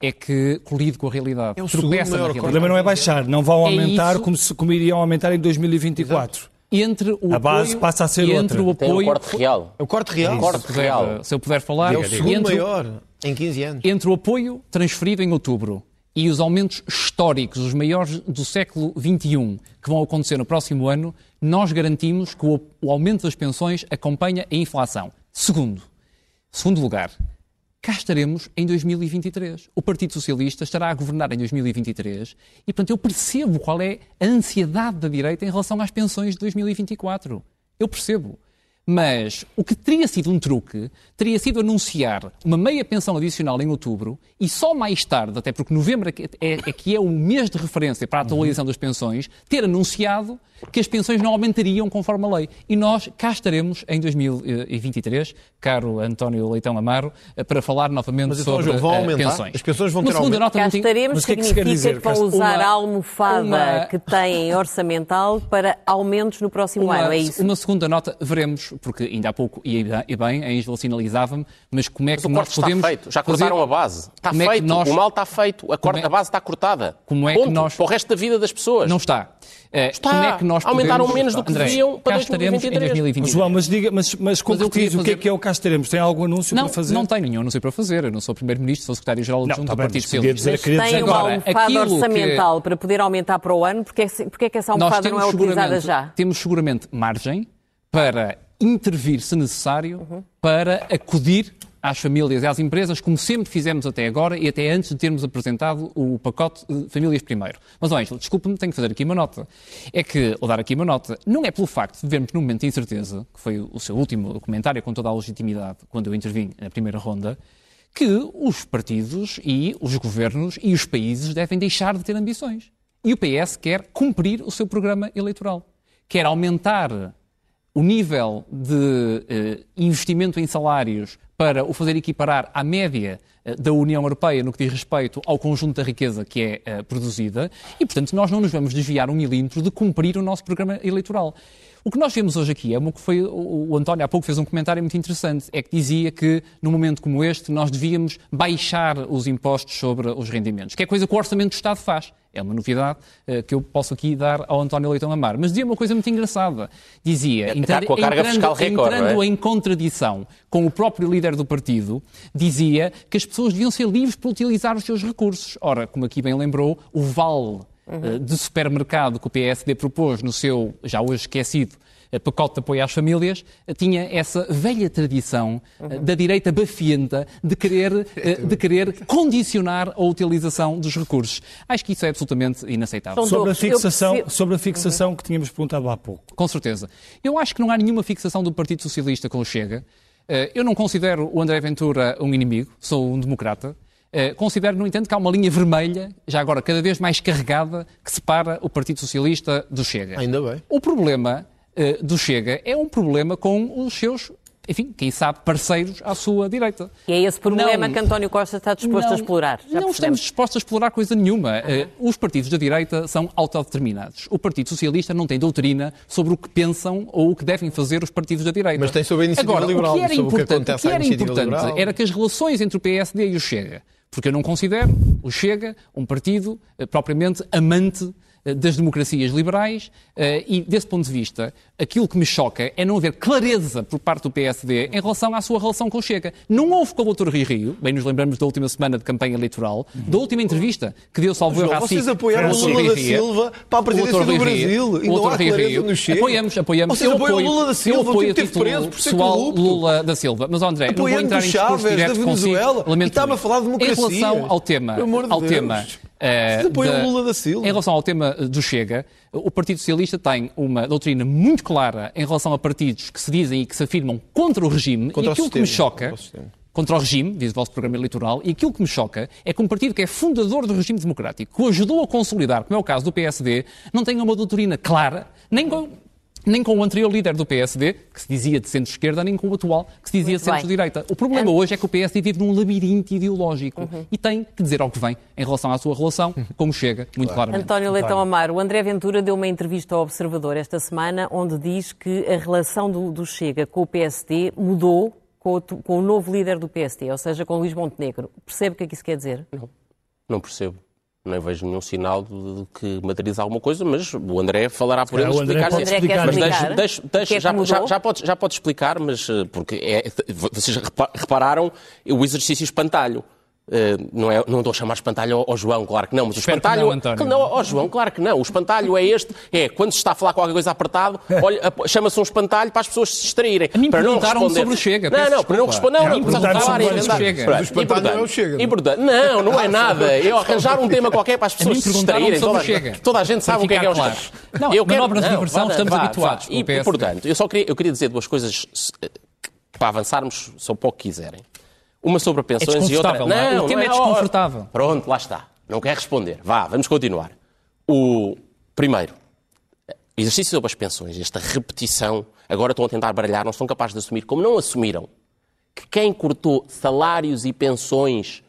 É que colide com a realidade. É o Tropeça maior O realidade. problema não é baixar, não vão É aumentar isso. como, se, como iriam aumentar em 2024. Entre o A base apoio- passa a ser entre outra. o Tem um apoio, corte real. É o corte real. Um corte se, puder, real. se eu puder falar, É o segundo entre, maior em 15 anos. entre o apoio transferido em outubro e os aumentos históricos, os maiores do século XXI, que vão acontecer no próximo ano, nós garantimos que o, o aumento das pensões acompanha a inflação. Segundo, segundo lugar, cá estaremos em 2023. O Partido Socialista estará a governar em 2023 e, portanto, eu percebo qual é a ansiedade da direita em relação às pensões de 2024. Eu percebo. Mas o que teria sido um truque teria sido anunciar uma meia pensão adicional em outubro e só mais tarde, até porque novembro é, que- é, é que é o mês de referência para a atualização das pensões, ter anunciado que as pensões não aumentariam conforme a lei. E nós cá estaremos em 2023, caro António Leitão Amaro, para falar novamente Mas então, sobre João, vão eh, aumentar? pensões. As pensões vão Uma ter segunda aumento? nota Cá estaremos que é que significa quer dizer, que vão usar Uma- a almofada uma- que têm orçamental para aumentos no próximo Uma, ano, é isso? uma segunda nota, veremos, porque ainda há pouco, e e bem, a Ângela sinalizava-me, mas como é Mas que o nós corte está podemos feito. Já fazer- cortaram a base. Está Como é que feito. nós- O mal está feito. A, corte, é- a base está cortada. Como é que Ponto. nós- Para o resto da vida das pessoas. Não está. Eh, Está. Como é que nós Aumentaram podemos- menos do que André, deviam para cá estaremos em 2023. 2023. João, mas diga, mas, mas concretize o que é fazer- que é o cá estaremos? Tem algum anúncio Não, para fazer? não tenho nenhum anúncio para fazer. Eu não sou Primeiro-Ministro, sou Secretário-Geral Não, adjunto tá do Partido Socialista. Tem dizer uma agora, almofada aquilo que- orçamental para poder aumentar para o ano, porque é, que- porque é que essa almofada não é utilizada já? temos seguramente margem para intervir, se necessário, Uhum. para acudir às famílias e às empresas, como sempre fizemos até agora e até antes de termos apresentado o pacote de Famílias Primeiro. Mas, ó, Ângelo, desculpe-me, tenho que fazer aqui uma nota. É que, ou dar aqui uma nota, não é pelo facto de vivermos num momento de incerteza, que foi o seu último comentário com toda a legitimidade quando eu intervim na primeira ronda, que os partidos e os governos e os países devem deixar de ter ambições. E o PS quer cumprir o seu programa eleitoral. Quer aumentar o nível de eh, investimento em salários para o fazer equiparar à média eh, da União Europeia no que diz respeito ao conjunto da riqueza que é eh, produzida e, portanto, nós não nos vamos desviar um milímetro de cumprir o nosso programa eleitoral. O que nós vemos hoje aqui é uma que foi. O, o António há pouco fez um comentário muito interessante. É que dizia que, num momento como este, nós devíamos baixar os impostos sobre os rendimentos, que é coisa que o Orçamento do Estado faz. É uma novidade eh, que eu posso aqui dar ao António Leitão Amar. Mas dizia uma coisa muito engraçada. Dizia, Está com a carga fiscal recorde, entrando é? em contradição com o próprio líder do partido, dizia que as pessoas deviam ser livres para utilizar os seus recursos. Ora, como aqui bem lembrou, o vale eh, de supermercado que o PSD propôs no seu, já hoje esquecido, pacote de apoio às famílias, eh, tinha essa velha tradição eh, da direita bafienta de querer, eh, de querer condicionar a utilização dos recursos. Acho que isso é absolutamente inaceitável. Sobre a fixação, sobre a fixação que tínhamos perguntado há pouco. Com certeza. Eu acho que não há nenhuma fixação do Partido Socialista com o Chega. Eh, Eu não considero o André Ventura um inimigo, sou um democrata. Eh, Considero, no entanto, que há uma linha vermelha, já agora cada vez mais carregada, que separa o Partido Socialista do Chega. Ainda bem. O problema eh, do Chega é um problema com os seus, enfim, quem sabe, parceiros à sua direita. E é esse problema Não- que António Costa está disposto não, a explorar. Já não estamos percebemos. dispostos a explorar coisa nenhuma. Eh, Os partidos da direita são autodeterminados. O Partido Socialista não tem doutrina sobre o que pensam ou o que devem fazer os partidos da direita. Mas tem sobre a iniciativa Agora, liberal, O que era sobre o que importante, acontece o que à era, importante liberal. era que as relações entre o PSD e o Chega, porque eu não considero o Chega um partido eh, propriamente amante das democracias liberais eh, e, desse ponto de vista, aquilo que me choca é não haver clareza por parte do PSD em relação à sua relação com o Chega. Não houve com o Dr. Rui Rio, bem nos lembramos da última semana de campanha eleitoral, da última entrevista que deu salvo erro à vocês apoiaram o o. Lula da. Silva para a presidência O do Brasil e o não há clareza Rio. no Chega. Apoiamos, apoiamos. Vocês apoiam o Lula da Silva, eu o apoio título preso por ser corrupto. Lula da Silva. Mas, André, não vou entrar em discurso Chávez, direto da consigo. Venezuela, e está-me a falar de democracia. Em relação ao tema, ao tema Vocês apoiam da- o Lula da Silva. Em relação ao tema eh, do Chega, o Partido Socialista tem uma doutrina muito clara em relação a partidos que se dizem e que se afirmam contra o regime. Contra e o aquilo que me sistema, choca contra o regime, diz o vosso programa eleitoral, e aquilo que me choca é que um partido que é fundador do regime democrático, que o ajudou a consolidar, como é o caso do PSD, não tenha uma doutrina clara, nem nem com o anterior líder do PSD, que se dizia de centro-esquerda, nem com o atual, que se dizia de centro-direita. O problema hoje é que o PSD vive num labirinto ideológico e tem que dizer ao que vem em relação à sua relação, como chega, muito claramente. António Leitão Amaro, o André Ventura deu uma entrevista ao Observador esta semana onde diz que a relação do, do Chega com o PSD mudou com o, com o novo líder do PSD, ou seja, com Luís Montenegro. Percebe o que é que isso quer dizer? Não percebo. Não vejo nenhum sinal de, que materializa alguma coisa, mas o André falará por calhar ele o André explicar. pode se- explicar. Mas deixe, deixe, deixe, é que já, já, mudou? já, pode, já pode explicar, mas eh, porque é, vocês repa- repararam o exercício espantalho. Uh, não, é, não estou a chamar espantalho ao, ao João, claro que não, mas o Espero que espantalho. não, António. não, ao João, claro que não. O espantalho é este: é quando se está a falar qualquer coisa apertado, chama-se um espantalho para as pessoas se distraírem. A mim para não responder. sobre o Chega, Não, não, para não responder. Não, não, perguntaram falar e o. Chega. O espantalho não é o Chega, não é? Não, não é nada. É arranjar um tema qualquer para as pessoas se distraírem. o Toda, Chega. toda a gente sabe o que é que é espantalho. claro. Não, Eu quero- manobras de não, diversão estamos habituados o E, portanto, eu só queria, eu queria dizer duas coisas eh, para avançarmos, só para o que quiserem. Uma sobre pensões e outra... não é? O tema é ó, ó, desconfortável. Pronto, lá está. Não quer responder. Vá, vamos continuar. O primeiro, exercício sobre as pensões, esta repetição, agora estão a tentar baralhar, não são capazes de assumir, como não assumiram, que quem cortou salários e pensões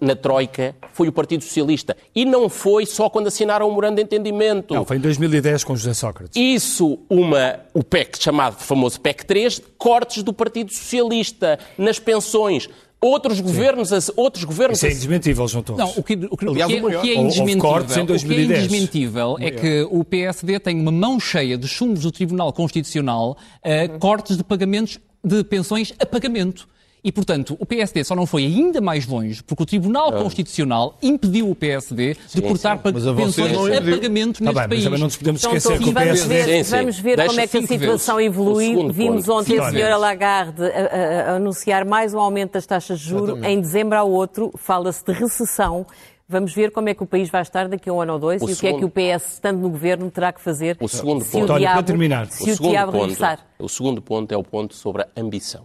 na Troika foi o Partido Socialista. E não foi só quando assinaram o memorando de entendimento. Não, foi em 2010 com José Sócrates. Isso, uma, o PEC, chamado famoso PEC 3, cortes do Partido Socialista nas pensões. Outros governos, outros governos Isso é indesmentível, João Torres. Não, o que, o que- Aliás, o que é, o que é indesmentível, o que é 2010. indesmentível é que o PSD tem uma mão cheia de chumos do Tribunal Constitucional a cortes de pagamentos de pensões a pagamento. E, portanto, o PSD só não foi ainda mais longe porque o Tribunal Constitucional impediu o PSD de cortar Mas pensões não a pagamento Tá neste bem, mas país. também não nos podemos Então, esquecer que o vamos PSD... ver, Sim, sim. vamos ver Deixa como é que a situação vezes. O evolui. segundo Vimos ponto. ontem a senhora Lagarde a, a- a anunciar mais um aumento das taxas de juros. Em dezembro há outro. Fala-se de recessão. Vamos ver como é que o país vai estar daqui a um ano ou dois O e o que é que segundo- o PS, estando no governo, terá que fazer O segundo se ponto. o António, para diabo, terminar. se o diabo ponto, regressar. o segundo ponto é o ponto sobre a ambição.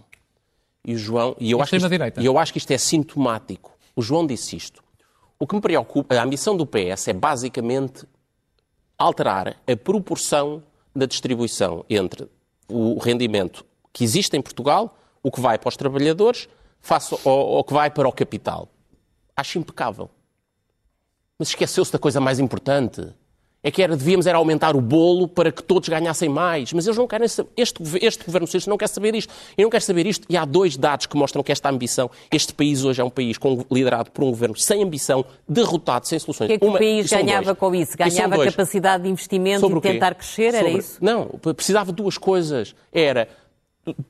E o João, e eu, acho que isto, e eu acho que isto é sintomático. O João disse isto. O que me preocupa, a ambição do PS é basicamente alterar a proporção da distribuição entre o rendimento que existe em Portugal, o que vai para os trabalhadores, face ao, ao que vai para o capital. Acho impecável. Mas esqueceu-se da coisa mais importante. É que era, devíamos era aumentar o bolo para que todos ganhassem mais. Mas eles não querem saber. Este, este governo socialista não quer saber isto. E não quer saber isto. E há dois dados que mostram que esta ambição. Este país hoje é um país com- liderado por um governo sem ambição, derrotado, sem soluções. O que é que Uma- o país ganhava dois. com isso? Ganhava capacidade de investimento Sobre e tentar crescer? Era Sobre- isso? Não, precisava de duas coisas. Era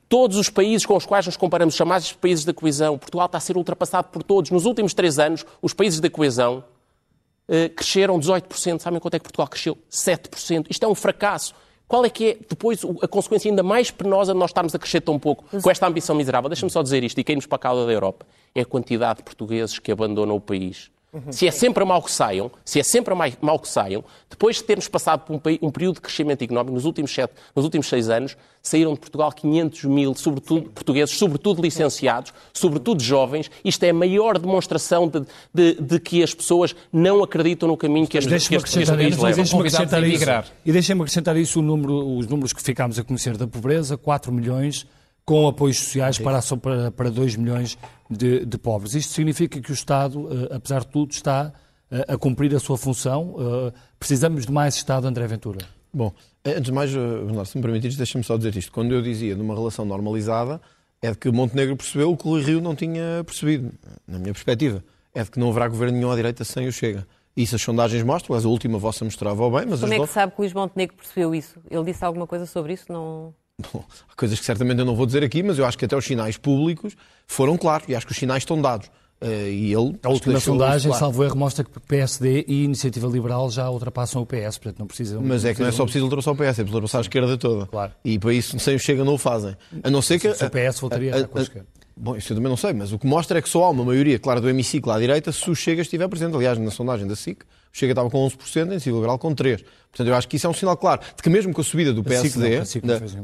todos os países com os quais nos comparamos, chamados países da coesão, Portugal está a ser ultrapassado por todos. Nos últimos três anos, os países da coesão cresceram 18%. Sabem quanto é que Portugal cresceu? 7%. Isto é um fracasso. Qual é que é depois a consequência ainda mais penosa de nós estarmos a crescer tão pouco com esta ambição miserável? Deixa-me só dizer isto, e nos para a cauda da Europa é a quantidade de portugueses que abandonam o país. Se é sempre a mal que saiam, se é sempre mal que saiam, depois de termos passado por um, um período de crescimento económico nos últimos, sete, nos últimos seis anos, saíram de Portugal 500 mil, sobretudo portugueses, sobretudo licenciados, sobretudo jovens. Isto é a maior demonstração de, de- de que as pessoas não acreditam no caminho que, as, que Deixa-me este, que este acrescentar país isso, leva. deixa-me Convidados acrescentar a isso. emigrar. E deixa-me acrescentar isso o número, os números que ficámos a conhecer da pobreza, 4 milhões, com apoios sociais para, para, para 2 milhões de, de pobres. Isto significa que o Estado, eh, apesar de tudo, está eh, a cumprir a sua função. Eh, Precisamos de mais Estado, André Ventura. Bom, antes de mais, Bernardo, se me permitires, deixa-me só dizer isto. Quando eu dizia numa relação normalizada, é de que Montenegro percebeu o que o Rio não tinha percebido, na minha perspectiva. É de que não haverá governo nenhum à direita sem o Chega. Isso as sondagens mostram, mas a última vossa mostrava bem, mas Como é do- que sabe que o Luís Montenegro percebeu isso? Ele disse alguma coisa sobre isso? Não... Bom, há coisas que certamente eu não vou dizer aqui, mas eu acho que até os sinais públicos foram claros e acho que os sinais estão dados. Eh, e ele, A última sondagem, claro. salvo erro, mostra que PSD e Iniciativa Liberal já ultrapassam o PS, portanto não precisam... Mas é que não é só preciso ultrapassar o PS, é preciso ultrapassar a esquerda toda. Claro. E para isso, sem o Chega, não o fazem. A não ser que. Se o PS voltaria a estar com a esquerda. Bom, isso eu também não sei, mas o que mostra é que só há uma maioria, claro, do hemiciclo à direita se o Chega estiver presente. Aliás, na sondagem da SIC, Chega estava com 11%, a Iniciativa Liberal com 3%. Portanto, eu acho que isso é um sinal claro de que mesmo com a subida do A SIC não, PSD. a SIC da- não fez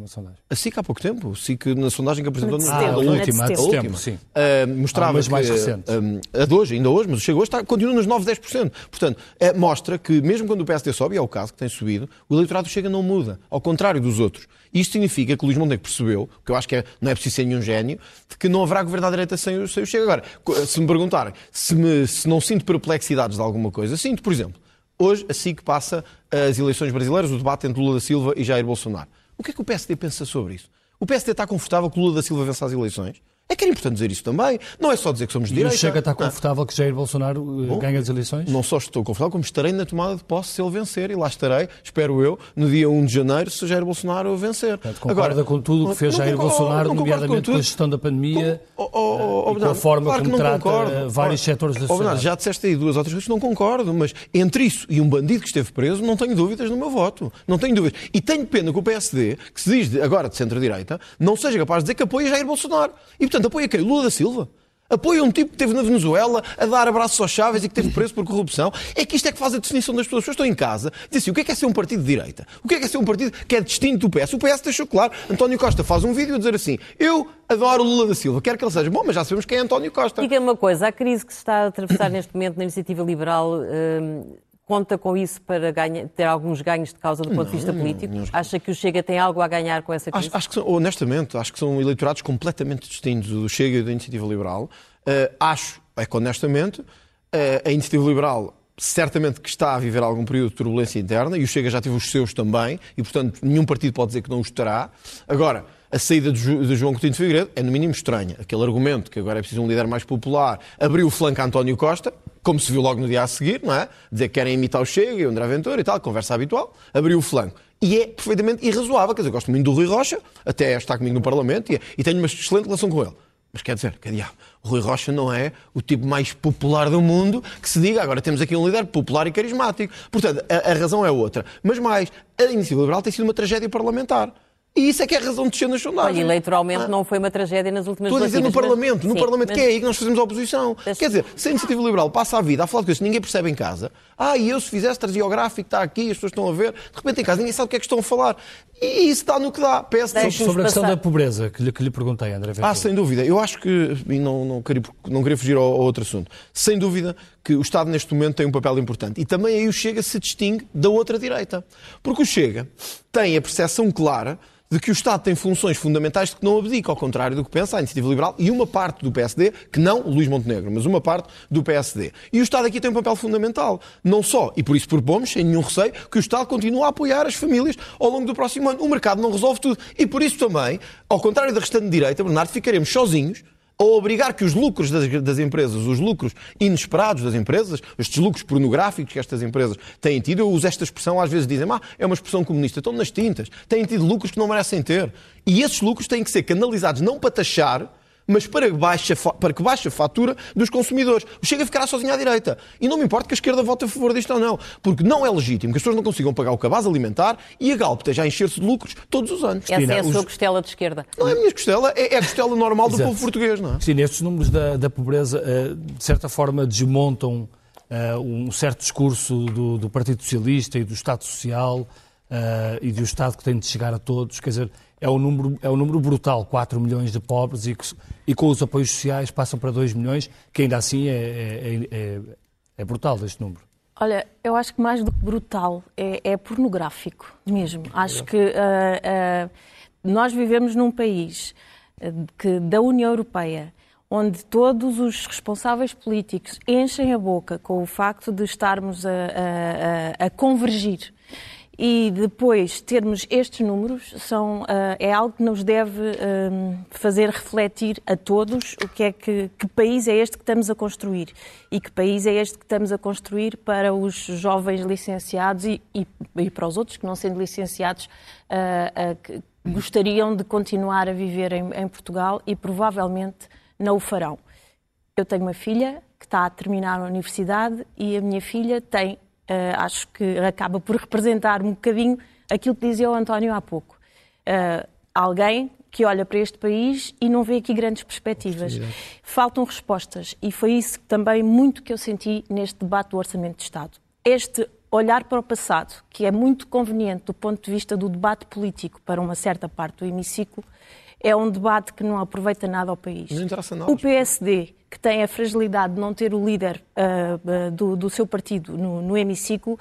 a SIC há pouco tempo, o SIC na sondagem que apresentou Ah, a é última, a setembro, sim. Uh, mostrava que, mais recentes. um, a de hoje, ainda hoje, mas o Chega hoje está, continua nos 9, 10%. Portanto, eh, mostra que mesmo quando o PSD sobe, e é o caso que tem subido, o eleitorado do Chega não muda, ao contrário dos outros. Isto significa que o Luís Montenegro percebeu, que eu acho que é- não é preciso ser nenhum gênio, de que não haverá governo à direita sem, o- sem o Chega. Agora, se me perguntarem se, me- se não sinto perplexidades de alguma coisa, sinto, por exemplo, hoje a SIC passa as eleições brasileiras, o debate entre Lula da Silva e Jair Bolsonaro. O que é que o PSD pensa sobre isso? O PSD está confortável que o Lula da Silva vença as eleições? É que era importante dizer isso também. Não é só dizer que somos de E o direita. Chega está Não. confortável que Jair Bolsonaro eh, ganhe as eleições? Não só estou confortável, como estarei na tomada de posse se ele vencer. E lá estarei, espero eu, no dia 1 de janeiro, se Jair Bolsonaro vencer. Portanto, concorda com tudo o que fez não Jair concordo- Bolsonaro, não nomeadamente com, a gestão da pandemia Com- oh, oh, oh, eh, e com a Bernardo, forma claro que como não trata concordo. vários setores da oh, Bernardo, sociedade. já disseste aí duas outras coisas que não concordo, mas entre isso e um bandido que esteve preso, não tenho dúvidas no meu voto. Não tenho dúvidas. E tenho pena que o PSD, que se diz de- agora de centro-direita, não seja capaz de dizer que apoia Jair Bolsonaro. E, portanto, apoia quem? Lula da Silva? Apoia um tipo que esteve na Venezuela a dar abraços aos Chaves e que esteve preso por corrupção. É que isto é que faz a definição das pessoas. As pessoas estão em casa dizem assim, o que é que é ser um partido de direita? O que é que é ser um partido que é distinto do PS? O PS deixou claro. António Costa faz um vídeo a dizer assim, eu adoro Lula da Silva, quero que ele seja bom, mas já sabemos quem é António Costa. Diga-me uma coisa, a crise que se está a atravessar neste momento na iniciativa liberal hum, conta com isso para ganha- ter alguns ganhos de causa do ponto de vista político? Acha que o Chega tem algo a ganhar com essa crise? Acho, acho que, honestamente, acho que são eleitorados completamente distintos do Chega e da Iniciativa Liberal. Uh, acho, é que honestamente, uh, a Iniciativa Liberal certamente que está a viver algum período de turbulência interna e o Chega já teve os seus também e, portanto, nenhum partido pode dizer que não os terá. Agora, a saída de João Coutinho de Figueiredo é no mínimo estranha. Aquele argumento que agora é preciso um líder mais popular abriu o flanco a António Costa, como se viu logo no dia a seguir, não é? Dizer que querem imitar o Chega e o André Ventura e tal, conversa habitual, abriu o flanco. E é perfeitamente irrazoável. Quer dizer, eu gosto muito do Rui Rocha, até está comigo no Parlamento e, e tenho uma excelente relação com ele. Mas quer dizer, que diabo, o Rui Rocha não é o tipo mais popular do mundo que se diga agora temos aqui um líder popular e carismático. Portanto, a, a razão é outra. Mas mais, a iniciativa liberal tem sido uma tragédia parlamentar. E isso é que é a razão de descer nas sondagens. Olha, eleitoralmente Ah. não foi uma tragédia nas últimas Estou a dizer no legislativas, mas- Parlamento, no Sim, Parlamento, mas- que é aí que nós fazemos a oposição. Deixa- Quer dizer, se a iniciativa liberal passa a vida a falar de coisas que ninguém percebe em casa, ah, e eu se fizesse, trazia o gráfico, está aqui, as pessoas estão a ver, de repente em casa ninguém sabe o que é que estão a falar. E isso dá no que dá. PSD Deixa- Sobre a questão passar. da pobreza que lhe, que lhe perguntei, André Ventura. ah, sem dúvida. Eu acho que, e não, não, queria, não queria fugir ao, ao outro assunto, sem dúvida que o Estado neste momento tem um papel importante. E também aí o Chega se distingue da outra direita. Porque o Chega tem a percepção clara de que o Estado tem funções fundamentais de que não abdica, ao contrário do que pensa a Iniciativa Liberal e uma parte do PSD, que não o Luís Montenegro, mas uma parte do PSD. E o Estado aqui tem um papel fundamental. Não só, e por isso propomos, sem nenhum receio, que o Estado continue a apoiar as famílias ao longo do próximo O mercado não resolve tudo. E por isso também, ao contrário da restante direita, Bernardo, ficaremos sozinhos a obrigar que os lucros das, das empresas, os lucros inesperados das empresas, estes lucros pornográficos que estas empresas têm tido, eu uso esta expressão, às vezes dizem, ah, é uma expressão comunista, estão nas tintas, têm tido lucros que não merecem ter. E esses lucros têm que ser canalizados não para taxar, mas para que, baixe a, fa- para que baixe a fatura dos consumidores. O Chega ficará sozinho à direita. E não me importa que a esquerda vote a favor disto ou não, porque não é legítimo que as pessoas não consigam pagar o cabaz alimentar e a Galp esteja a encher-se de lucros todos os anos. Essa é a os- sua costela de esquerda. Não é a minha costela, é, é a costela normal do Exato. povo português, não é? Sim, estes números da, da pobreza, eh, de certa forma, desmontam eh, um certo discurso do, do Partido Socialista e do Estado Social eh, e do Estado que tem de chegar a todos. Quer dizer, é um número, é um número brutal, 4 milhões de pobres e, que, e com os apoios sociais passam para 2 milhões, que ainda assim é, é, é, é brutal este número. Olha, eu acho que mais do que brutal é, é pornográfico mesmo. Acho que ah, ah, nós vivemos num país ah, que, da União Europeia onde todos os responsáveis políticos enchem a boca com o facto de estarmos a, a- a- a convergir e depois termos estes números são, ah, é algo que nos deve ah, fazer refletir a todos o que é que, que país é este que estamos a construir e que país é este que estamos a construir para os jovens licenciados e, e- e para os outros que não sendo licenciados ah, que gostariam de continuar a viver em, em Portugal e provavelmente não o farão. Eu tenho uma filha que está a terminar a universidade e a minha filha tem, eh, acho que acaba por representar um bocadinho aquilo que dizia o António há pouco. Eh, alguém que olha para este país e não vê aqui grandes perspectivas. Faltam respostas e foi isso também muito que eu senti neste debate do Orçamento de Estado. Este olhar para o passado, que é muito conveniente do ponto de vista do debate político para uma certa parte do hemiciclo, é um debate que não aproveita nada ao país. Não interessa nada. O PSD, que tem a fragilidade de não ter o líder ah, do, do seu partido no, no hemiciclo,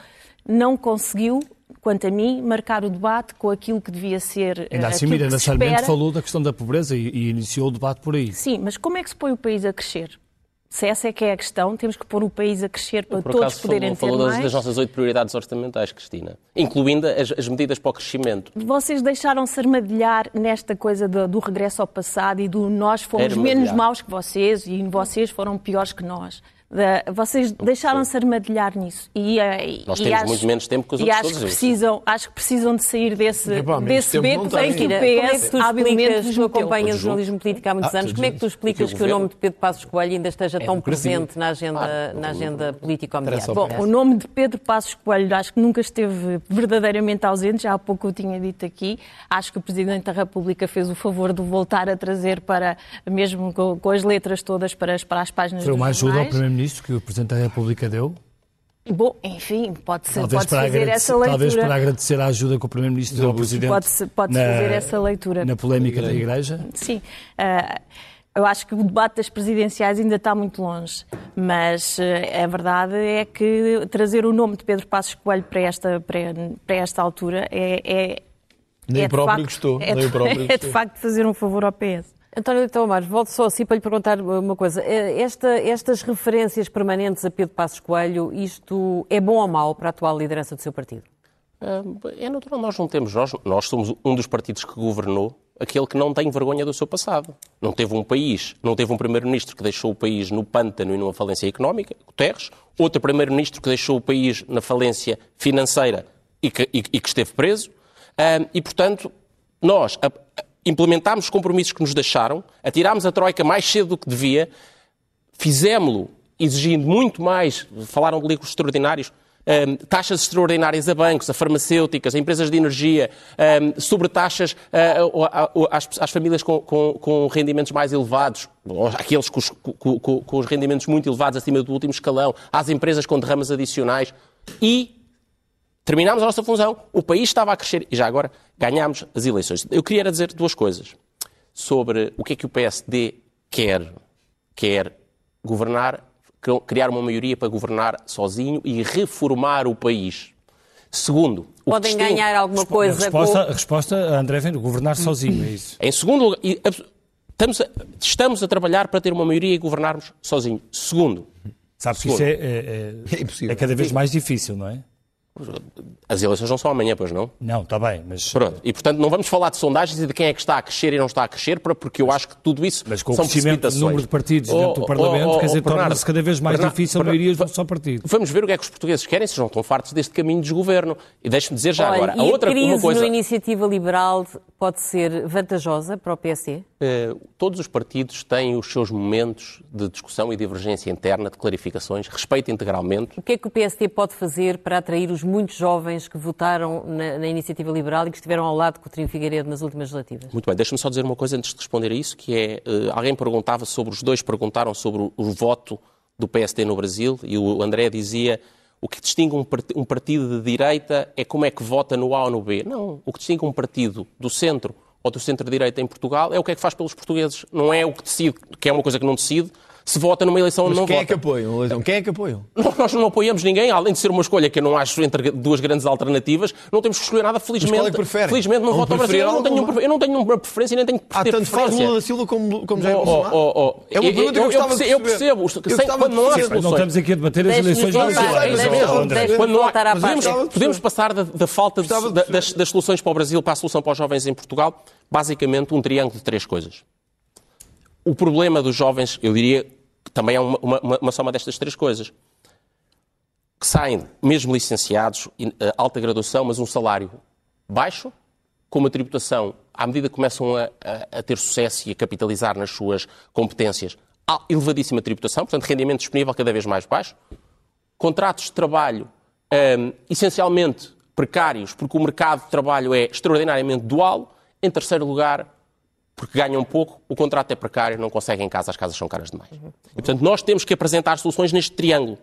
não conseguiu, quanto a mim, marcar o debate com aquilo que devia ser. Ainda ah, assim, aquilo Miranda que se Sarmento falou da questão da pobreza e, e iniciou o debate por aí. Sim, mas como é que se põe o país a crescer? Se essa é que é a questão, temos que pôr o país a crescer para Por todos poderem falou, ter falou mais. das nossas oito prioridades orçamentais, Cristina, incluindo as, as medidas para o crescimento. Vocês deixaram-se armadilhar nesta coisa do, do regresso ao passado e do nós fomos menos maus que vocês e vocês foram piores que nós. Vocês deixaram-se armadilhar nisso. E, eh, Nós e temos acho- muito menos tempo que os e outros acho todos, que eu precisam, acho que precisam de sair desse, Epá, desse beco em que o Kira, como é que PS tu habilmente explicas, nos tu meteu. acompanhas o jornalismo político há muitos Ah, anos, como é que tu explicas que o o nome de Pedro Passos Coelho ainda esteja tão presente na agenda, na agenda político-mediática? Bom, o nome de Pedro Passos Coelho acho que nunca esteve verdadeiramente ausente, já há pouco eu tinha dito aqui. Acho que o Presidente da República fez o favor de voltar a trazer para, mesmo com, com as letras todas, para as, para as páginas Foi uma ajuda ao jornais. Primeiro-Ministro que o Presidente da República deu? Bom, enfim, pode-se pode fazer essa leitura. talvez para agradecer a ajuda que o Primeiro-Ministro deu ao Presidente Pode-se pode fazer essa leitura. na polémica da Igreja. Sim. ah, eu acho que o debate das presidenciais ainda está muito longe, mas ah, a verdade é que trazer o nome de Pedro Passos Coelho para esta, para, para esta altura é, é, Nem é próprio facto- gostou. É, Nem o próprio de, é de facto fazer um favor ao PS. António Amares, volto só assim para lhe perguntar uma coisa. Eh, Esta- estas referências permanentes a Pedro Passos Coelho, isto é bom ou mau para a atual liderança do seu partido? Ah, É natural, nós não temos, nós, nós somos um dos partidos que governou aquele que não tem vergonha do seu passado. Não teve um país, não teve um primeiro-ministro que deixou o país no pântano e numa falência económica, Guterres, outro primeiro-ministro que deixou o país na falência financeira e que, e- e que esteve preso, Ah, e portanto, nós a- implementámos os compromissos que nos deixaram, atirámos a troika mais cedo do que devia, fizemos-lo exigindo muito mais, falaram de lucros extraordinários, hum, taxas extraordinárias a bancos, a farmacêuticas, a empresas de energia, hum, sobre taxas ah, ah, às, famílias com, com- com rendimentos mais elevados, aqueles com os, com- com os rendimentos muito elevados acima do último escalão, às empresas com derramas adicionais e terminámos a nossa função, o país estava a crescer e já agora ganhámos as eleições. Eu queria era dizer duas coisas sobre o que é que o PSD quer. Quer governar, criar uma maioria para governar sozinho e reformar o país. Segundo, Podem ganhar alguma A coisa resposta, a com... resposta a André Ventura, governar sozinho, é isso. Em segundo lugar, estamos a, estamos a trabalhar para ter uma maioria e governarmos sozinho. Segundo, Sabe que isso é, é, É impossível. é cada vez mais difícil, não é? As eleições não são amanhã, pois não? Não, está bem, mas, Pronto. E, portanto, não vamos falar de sondagens e de quem é que está a crescer e não está a crescer, para- porque eu acho que tudo isso mas com o são crescimento do número de partidos Oh, dentro do oh, Parlamento, oh, quer dizer, oh, torna-se cada vez mais Bernardo, difícil Bernardo, maiorias de um só partido. Vamos ver o que é que os portugueses querem, se não estão fartos deste caminho de desgoverno. E deixe-me dizer já Olha, agora, e a outra a crise uma coisa. no Iniciativa Liberal pode ser vantajosa para o PSD? Eh, todos os partidos têm os seus momentos de discussão e divergência interna, de clarificações, respeito integralmente. O que é que o PSD pode fazer para atrair os muitos jovens que votaram na, na Iniciativa Liberal e que estiveram ao lado de Coutinho Figueiredo nas últimas legislativas? Muito bem, deixa-me só dizer uma coisa antes de responder a isso, que é, eh, alguém perguntava sobre, os dois perguntaram sobre o, o voto do PSD no Brasil, e o André dizia, o que distingue um partido de direita é como é que vota no A ou no B. Não, o que distingue um partido do centro ou do centro-direita em Portugal é o que é que faz pelos portugueses. Não é o que decide, que é uma coisa que não decide, se vota numa eleição ou Mas não quem vota. é que apoiam? Quem é que apoiam? Não, Nós não apoiamos ninguém, além de ser uma escolha que eu não acho entre duas grandes alternativas, não temos que escolher nada, felizmente. qual é que prefere? Felizmente não Vão voto ao Brasil. Eu não, tenho, alguma? um- eu não tenho uma preferência e nem tenho que ter tanto faz preferência. Lula da Silva como, como Jair Oh, Bolsonaro? oh, oh, oh. É uma Eu- pergunta que eu eu- eu gostava de percebo- eu perceber. percebo. Eu quando de não há perceber. Mas não soluções. estamos aqui a debater as eleições do voltar, Brasil. deixe-me Mas, voltar, oh, André, deixe-me Quando não há- voltar à podemos, passar da, falta das, soluções para o Brasil para a solução para os jovens em Portugal, basicamente um triângulo de três coisas. O problema dos jovens, eu diria, que também é uma, uma- uma soma destas três coisas. Que saem, mesmo licenciados, eh, alta graduação, mas um salário baixo, com uma tributação, à medida que começam a, a- a ter sucesso e a capitalizar nas suas competências, elevadíssima tributação, portanto, rendimento disponível cada vez mais baixo, contratos de trabalho hum, essencialmente precários, porque o mercado de trabalho é extraordinariamente dual. Em terceiro lugar, porque ganham pouco, o contrato é precário, não conseguem em casa, as casas são caras demais. E, portanto, nós temos que apresentar soluções neste triângulo.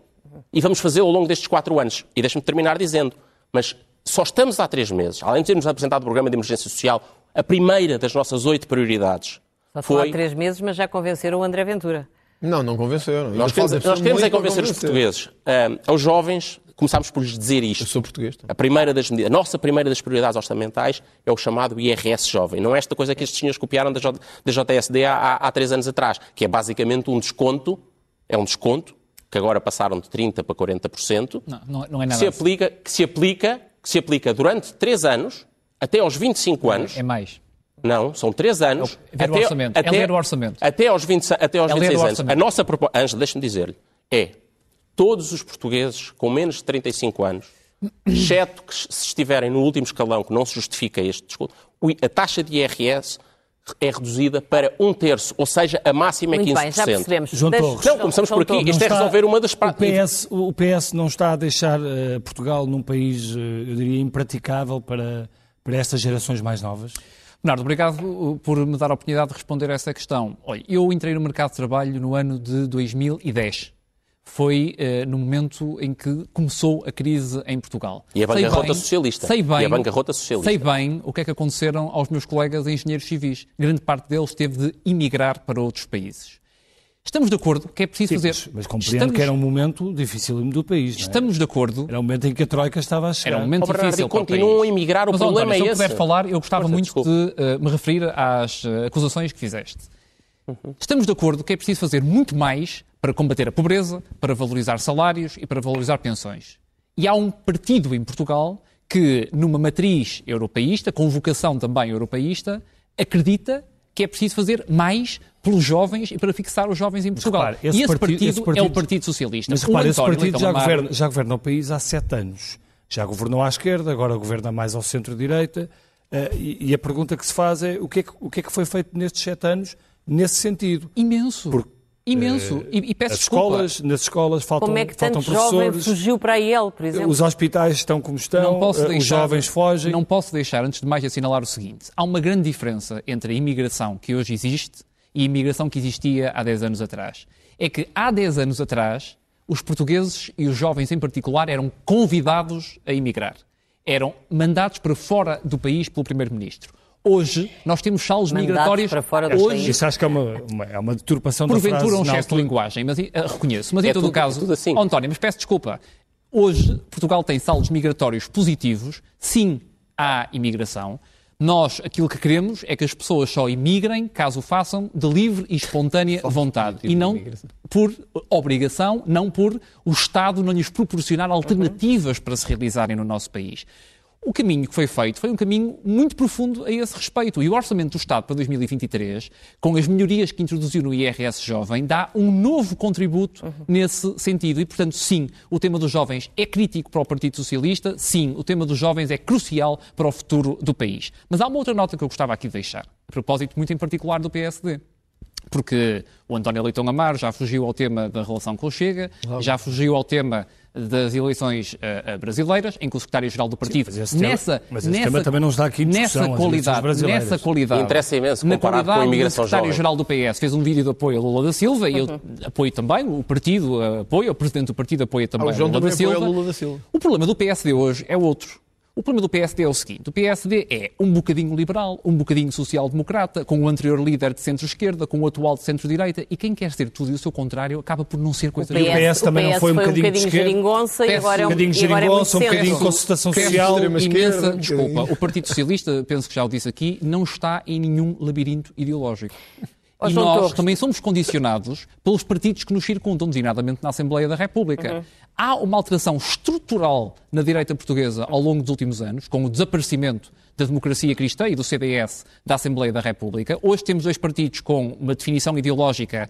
E vamos fazê-lo ao longo destes quatro anos. E deixe-me terminar dizendo, mas só estamos há três meses, além de termos apresentado o programa de emergência social, a primeira das nossas oito prioridades Só foi... há três meses, mas já convenceram o André Ventura. Não, não convenceram. Nós falta nós queremos é para convencer os convencer. portugueses. Ah, aos jovens, começámos por lhes dizer Eu isto. sou português. também. A primeira das medidas, a nossa primeira das prioridades orçamentais é o chamado IRS jovem. Não é esta coisa que estes senhores copiaram da, J- da JSD há, há, três anos atrás, que é basicamente um desconto É um desconto, que agora passaram de 30% para 40%, Não, não, não é que nada se, assim. aplica, que, se aplica, que se aplica durante 3 anos, até aos 25 anos. É mais. Não, são 3 anos. É ver o orçamento, é ler o orçamento. Até aos, 20, até aos É ler o 26 anos. A nossa proposta, Ângela, deixa-me dizer-lhe, é todos os portugueses com menos de 35 anos, exceto que se estiverem no último escalão, que não se justifica este desconto, a taxa de IRS é reduzida para um terço, ou seja, a máxima é 15%. Muito bem, já percebemos. João Torres. Não, começamos por aqui. Isto é resolver uma das. PS, o PS não está a deixar eh, Portugal num país, eh, eu diria, impraticável para, para estas gerações mais novas? Bernardo, obrigado uh, por me dar a oportunidade de responder a essa questão. Olha, eu entrei no mercado de trabalho no ano de 2010. Foi eh, no momento em que começou a crise em Portugal. E a Sei bancarrota bem- socialista. Sei bem, E a bancarrota socialista. Sei bem o que é que aconteceram aos meus colegas engenheiros civis. Grande parte deles teve de emigrar para outros países. Estamos de acordo que é preciso Sim, fazer. mas, mas compreendo estamos, que era um momento dificílimo do país. não é? estamos de acordo Era um momento em que a Troika estava a chegar. Era um momento Bernardo, difícil continuam a emigrar, o Mas, problema António, é se eu esse. puder falar, eu gostava Força, muito desculpe. de eh, me referir às eh, acusações que fizeste. Estamos de acordo que é preciso fazer muito mais para combater a pobreza, para valorizar salários e para valorizar pensões. E há um partido em Portugal que, numa matriz europeísta, com vocação também europeísta, acredita que é preciso fazer mais pelos jovens e para fixar os jovens em Portugal. repare, esse e esse partido- partido, esse é o partido- Partido Socialista. Mas repare, esse partido Leitão já governa, já governa o país há sete anos. Já governou à esquerda, agora governa mais ao centro-direita. eh, e, e a pergunta que se faz é o que é que, o que é que foi feito nestes sete anos nesse sentido? Imenso. Porque, Imenso. e, e peço escolas, nas escolas faltam, Como é que faltam tanto jovem professores, fugiu para IEL, por exemplo? os hospitais estão como estão, não posso eh, deixar, os jovens fogem. Não posso deixar, antes de mais, assinalar o seguinte. Há uma grande diferença entre a imigração que hoje existe e a imigração que existia há 10 anos atrás. É que há 10 anos atrás, os portugueses e os jovens em particular eram convidados a emigrar. Eram mandados para fora do país pelo Primeiro-Ministro. Hoje, nós temos saldos migratórios. para fora hoje, país. Isso acho que é uma, uma, é uma deturpação da porventura um gesto de linguagem, mas eh, reconheço. Mas em É todo tudo- o caso, é tudo assim. Oh, António, mas peço desculpa. Hoje, Portugal tem saldos migratórios positivos. Sim, há imigração. Nós, aquilo que queremos é que as pessoas só imigrem caso o façam de livre e espontânea vontade. E não por obrigação, não por o Estado não lhes proporcionar alternativas para se realizarem no nosso país. O caminho que foi feito foi um caminho muito profundo a esse respeito. E o Orçamento do Estado para 2023, com as melhorias que introduziu no IRS Jovem, dá um novo contributo nesse sentido. E, portanto, sim, o tema dos jovens é crítico para o Partido Socialista, sim, o tema dos jovens é crucial para o futuro do país. Mas há uma outra nota que eu gostava aqui de deixar, a propósito muito em particular do PSD porque o António Leitão Amaro já fugiu ao tema da relação com o Chega, já fugiu ao tema das eleições eh, brasileiras, em que o secretário-geral do partido, mas esse tema- nessa, mas esse nessa, tema também não está aqui nessa qualidade, nessa qualidade, Interessa imenso na comparado com a qualidade do imigração secretário-geral do PS fez um vídeo de apoio a Lula da Silva e eu apoio também, o partido eh, apoia, o presidente do partido apoia também Ah, o João Lula da também apoia Silva. Lula da Silva. O problema do PSD hoje é outro. O problema do PSD é o seguinte: o PSD é um bocadinho liberal, um bocadinho social-democrata, com o anterior líder de centro-esquerda, com o atual de centro-direita, e quem quer ser tudo e o seu contrário acaba por não ser coisa O nenhuma. PS também não foi um bocadinho de esquerda? geringonça e agora é Um um, bocadinho e é muito geringonça, um bocadinho centro. concertação social. imensa um desculpa. bocadinho. O Partido Socialista, penso que já o disse aqui, não está em nenhum labirinto ideológico. E nós Torres. também somos condicionados pelos partidos que nos circundam, designadamente na Assembleia da República. Uhum. Há uma alteração estrutural na direita portuguesa ao longo dos últimos anos, com o desaparecimento da democracia cristã e do CDS da Assembleia da República. Hoje temos dois partidos com uma definição ideológica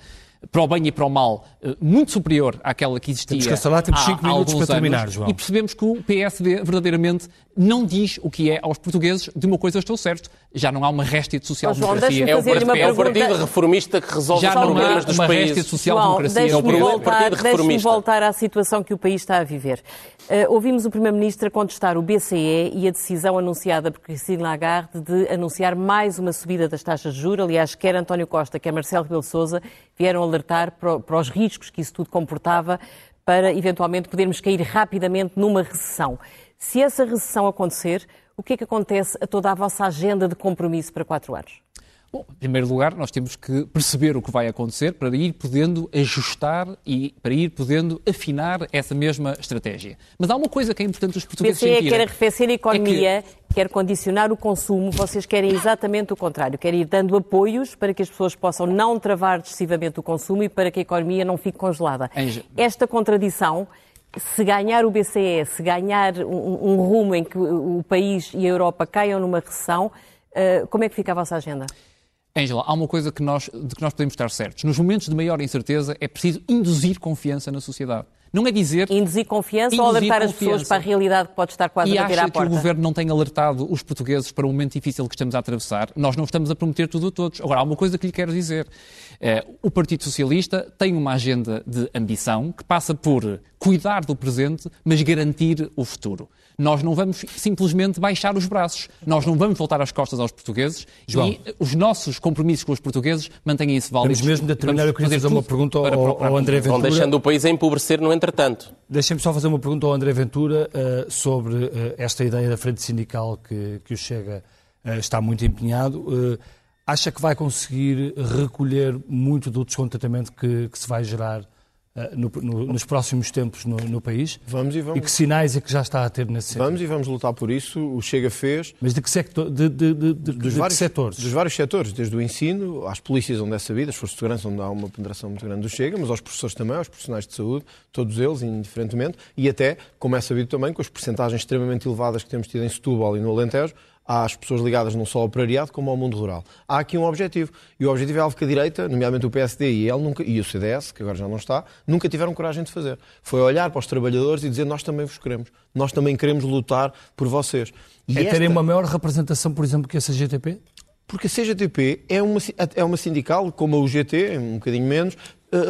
para o bem e para o mal eh, muito superior àquela que existia Temos que temos há- cinco há minutos alguns para terminar, anos. João. E percebemos que o PSD verdadeiramente não diz o que é aos portugueses. De uma coisa estou certo, já não há uma réstia de social-democracia. É o, partido, é o partido reformista que resolve Já os não há problemas dos uma réstia de países. Social-democracia. deixe-me É o partido deixe-me reformista. voltar à situação que o país está a viver. Eh, ouvimos o Primeiro-Ministro contestar o BCE e a decisão anunciada por Christine Lagarde de anunciar mais uma subida das taxas de juros. Aliás, quer António Costa, quer Marcelo Rebelo Sousa vieram alertar para os riscos que isso tudo comportava para, eventualmente, podermos cair rapidamente numa recessão. Se essa recessão acontecer, o que é que acontece a toda a vossa agenda de compromisso para quatro anos? Bom, em primeiro lugar, nós temos que perceber o que vai acontecer para ir podendo ajustar e para ir podendo afinar essa mesma estratégia. Mas há uma coisa que é importante os portugueses BCE sentirem. quer arrefecer a economia, É que... quer condicionar o consumo, vocês querem exatamente o contrário, querem ir dando apoios para que as pessoas possam não travar excessivamente o consumo e para que a economia não fique congelada. Em... Esta contradição se ganhar o BCE, se ganhar um, um, rumo em que o país e a Europa caiam numa recessão, uh, como é que fica a vossa agenda? Ângela, há uma coisa que nós, de que nós podemos estar certos. Nos momentos de maior incerteza é preciso induzir confiança na sociedade. Não é dizer. Induzir confiança induzir ou alertar confiança. as pessoas para a realidade que pode estar quase e a bater à porta? E acha que o Governo não tem alertado os portugueses para o momento difícil que estamos a atravessar? Nós não estamos a prometer tudo a todos. Agora, há uma coisa que lhe quero dizer. É, o Partido Socialista tem uma agenda de ambição que passa por cuidar do presente, mas garantir o futuro. Nós não vamos simplesmente baixar os braços. Nós não vamos voltar as costas aos portugueses João. e os nossos compromissos com os portugueses mantêm-se válidos. Vamos mesmo de terminar, eu queria fazer uma pergunta ao, ao André Ventura. Vão deixando o país a empobrecer no entretanto. Deixem-me só fazer uma pergunta ao André Ventura uh, sobre uh, esta ideia da frente sindical que, que o Chega uh, está muito empenhado. acha que vai conseguir recolher muito do descontentamento que, que se vai gerar no, no, nos próximos tempos no, no, país? Vamos e vamos. E que sinais é que já está a ter nesse sentido? Vamos e vamos lutar por isso. O Chega fez. Mas de que, sector, de, de, de, dos vários setores? Dos vários setores, desde o ensino, às polícias onde é sabido, as forças de segurança onde há uma ponderação muito grande do Chega, mas aos professores também, aos profissionais de saúde, todos eles, indiferentemente, e até, como é sabido também, com as percentagens extremamente elevadas que temos tido em Setúbal e no Alentejo, às pessoas ligadas não só ao operariado como ao mundo rural. Há aqui um objetivo. E o objetivo é algo que a direita, nomeadamente o PSD e, ele nunca, e o CDS, que agora já não está, nunca tiveram coragem de fazer. Foi olhar para os trabalhadores e dizer nós também vos queremos. Nós também queremos lutar por vocês. E é esta... terem uma maior representação, por exemplo, que a CGTP? Porque a CGTP é uma, é uma sindical, como a UGT, um bocadinho menos,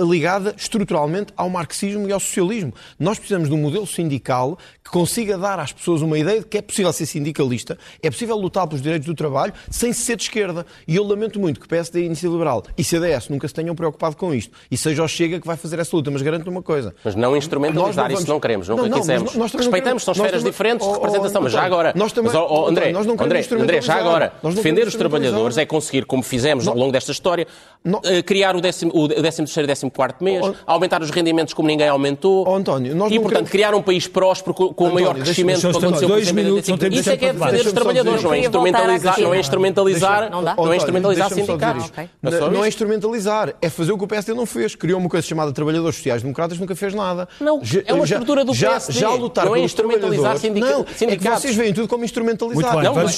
ligada estruturalmente ao marxismo e ao socialismo. Nós precisamos de um modelo sindical que consiga dar às pessoas uma ideia de que é possível ser sindicalista, é possível lutar pelos direitos do trabalho sem ser de esquerda. E eu lamento muito que PSD, Iniciativa Liberal e CDS nunca se tenham preocupado com isto. E seja o Chega que vai fazer essa luta, mas garanto uma coisa. Mas não instrumentalizar, não vamos... isso não queremos, nunca não, não, quisemos. Nós, nós Respeitamos, são esferas também... diferentes de representação, oh, oh, mas já agora. Nós também... Mas, oh, André, nós não André, André, já agora, defender os trabalhadores é conseguir, como fizemos ao longo desta história, eh, criar o 13 o 13º e 14 mês, aumentar os rendimentos como ninguém aumentou. Oh, António, nós e, portanto, queremos... criar um país próspero com, com o maior crescimento que aconteceu dois minutos, não Isso é que é defender os trabalhadores, não é instrumentalizar, não é instrumentalizar, não é instrumentalizar sindicatos. Não é instrumentalizar, é fazer o que o PSD não fez. Criou uma coisa chamada Trabalhadores Sociais Democratas, nunca fez nada. Não, é uma estrutura do PSD. Já lutar não é instrumentalizar sindicatos. Não, é que vocês veem tudo como instrumentalizar. Não, mas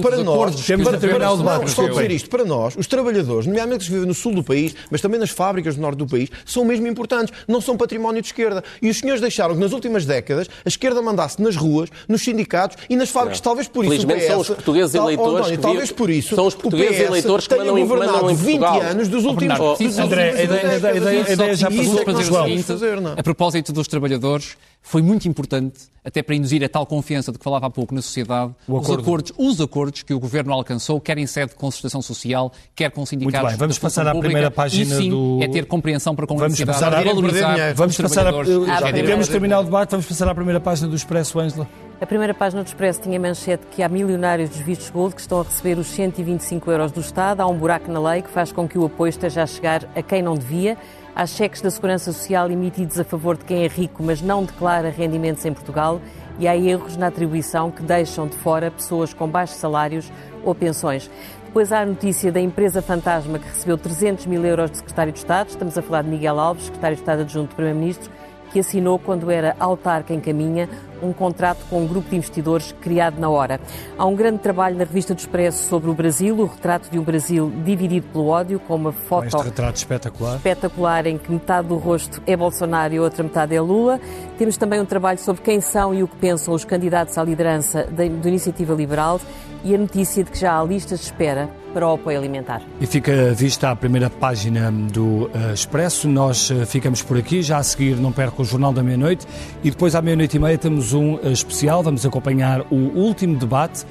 para nós, temos de terminar o debate. Só dizer isto, para nós, os trabalhadores, nomeadamente que vivem no sul do país, mas também nas fábricas do norte do país, são mesmo importantes, não são património de esquerda. E os senhores deixaram que nas últimas décadas a esquerda mandasse nas ruas, nos sindicatos e nas fábricas. Talvez por isso Felizmente PS, são os portugueses eleitores oh, que talvez por isso são os portugueses eleitores que mandam, governado em 20 anos dos últimos oh, André, a ideia já passou para fazer. A propósito dos trabalhadores, foi muito importante, até para induzir a tal confiança de que falava há pouco na sociedade, os, acordos, os acordos que o Governo alcançou, quer em sede de concertação social, quer com sindicatos. Muito bem, vamos passar à pública, primeira página e, sim, do... é ter compreensão para com a vamos passar a valorizar vamos passar a... Ah, Queremos terminar o debate, vamos passar à primeira página do Expresso, Ângela. A primeira página do Expresso tinha manchete que há milionários dos vistos gold que estão a receber os 125 euros do Estado. Há um buraco na lei que faz com que o apoio esteja a chegar a quem não devia. Há cheques da Segurança Social emitidos a favor de quem é rico, mas não declara rendimentos em Portugal. E há erros na atribuição que deixam de fora pessoas com baixos salários ou pensões. Depois há a notícia da empresa fantasma que recebeu 300 mil euros de secretário de Estado. Estamos a falar de Miguel Alves, secretário de Estado adjunto do Primeiro-Ministro que assinou, quando era autarca em Caminha, um contrato com um grupo de investidores criado na hora. Há um grande trabalho na revista do Expresso sobre o Brasil, o retrato de um Brasil dividido pelo ódio, com uma foto este retrato espetacular. espetacular em que metade do rosto é Bolsonaro e a outra metade é Lula. Temos também um trabalho sobre quem são e o que pensam os candidatos à liderança da Iniciativa Liberal e a notícia de que já há listas de espera para o apoio alimentar. E fica vista a primeira página do uh, Expresso. Nós uh, ficamos por aqui. Já a seguir, não perca o Jornal da Meia-Noite. E depois, à meia-noite e meia, temos um uh, especial. Vamos acompanhar o último debate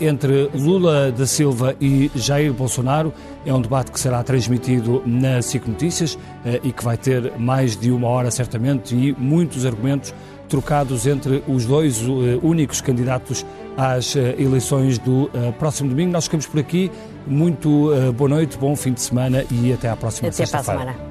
entre Lula da Silva e Jair Bolsonaro. É um debate que será transmitido na SIC Notícias e que vai ter mais de uma hora, certamente, e muitos argumentos trocados entre os dois únicos candidatos às eleições do próximo domingo. Nós ficamos por aqui. Muito boa noite, bom fim de semana e até à próxima sexta-feira.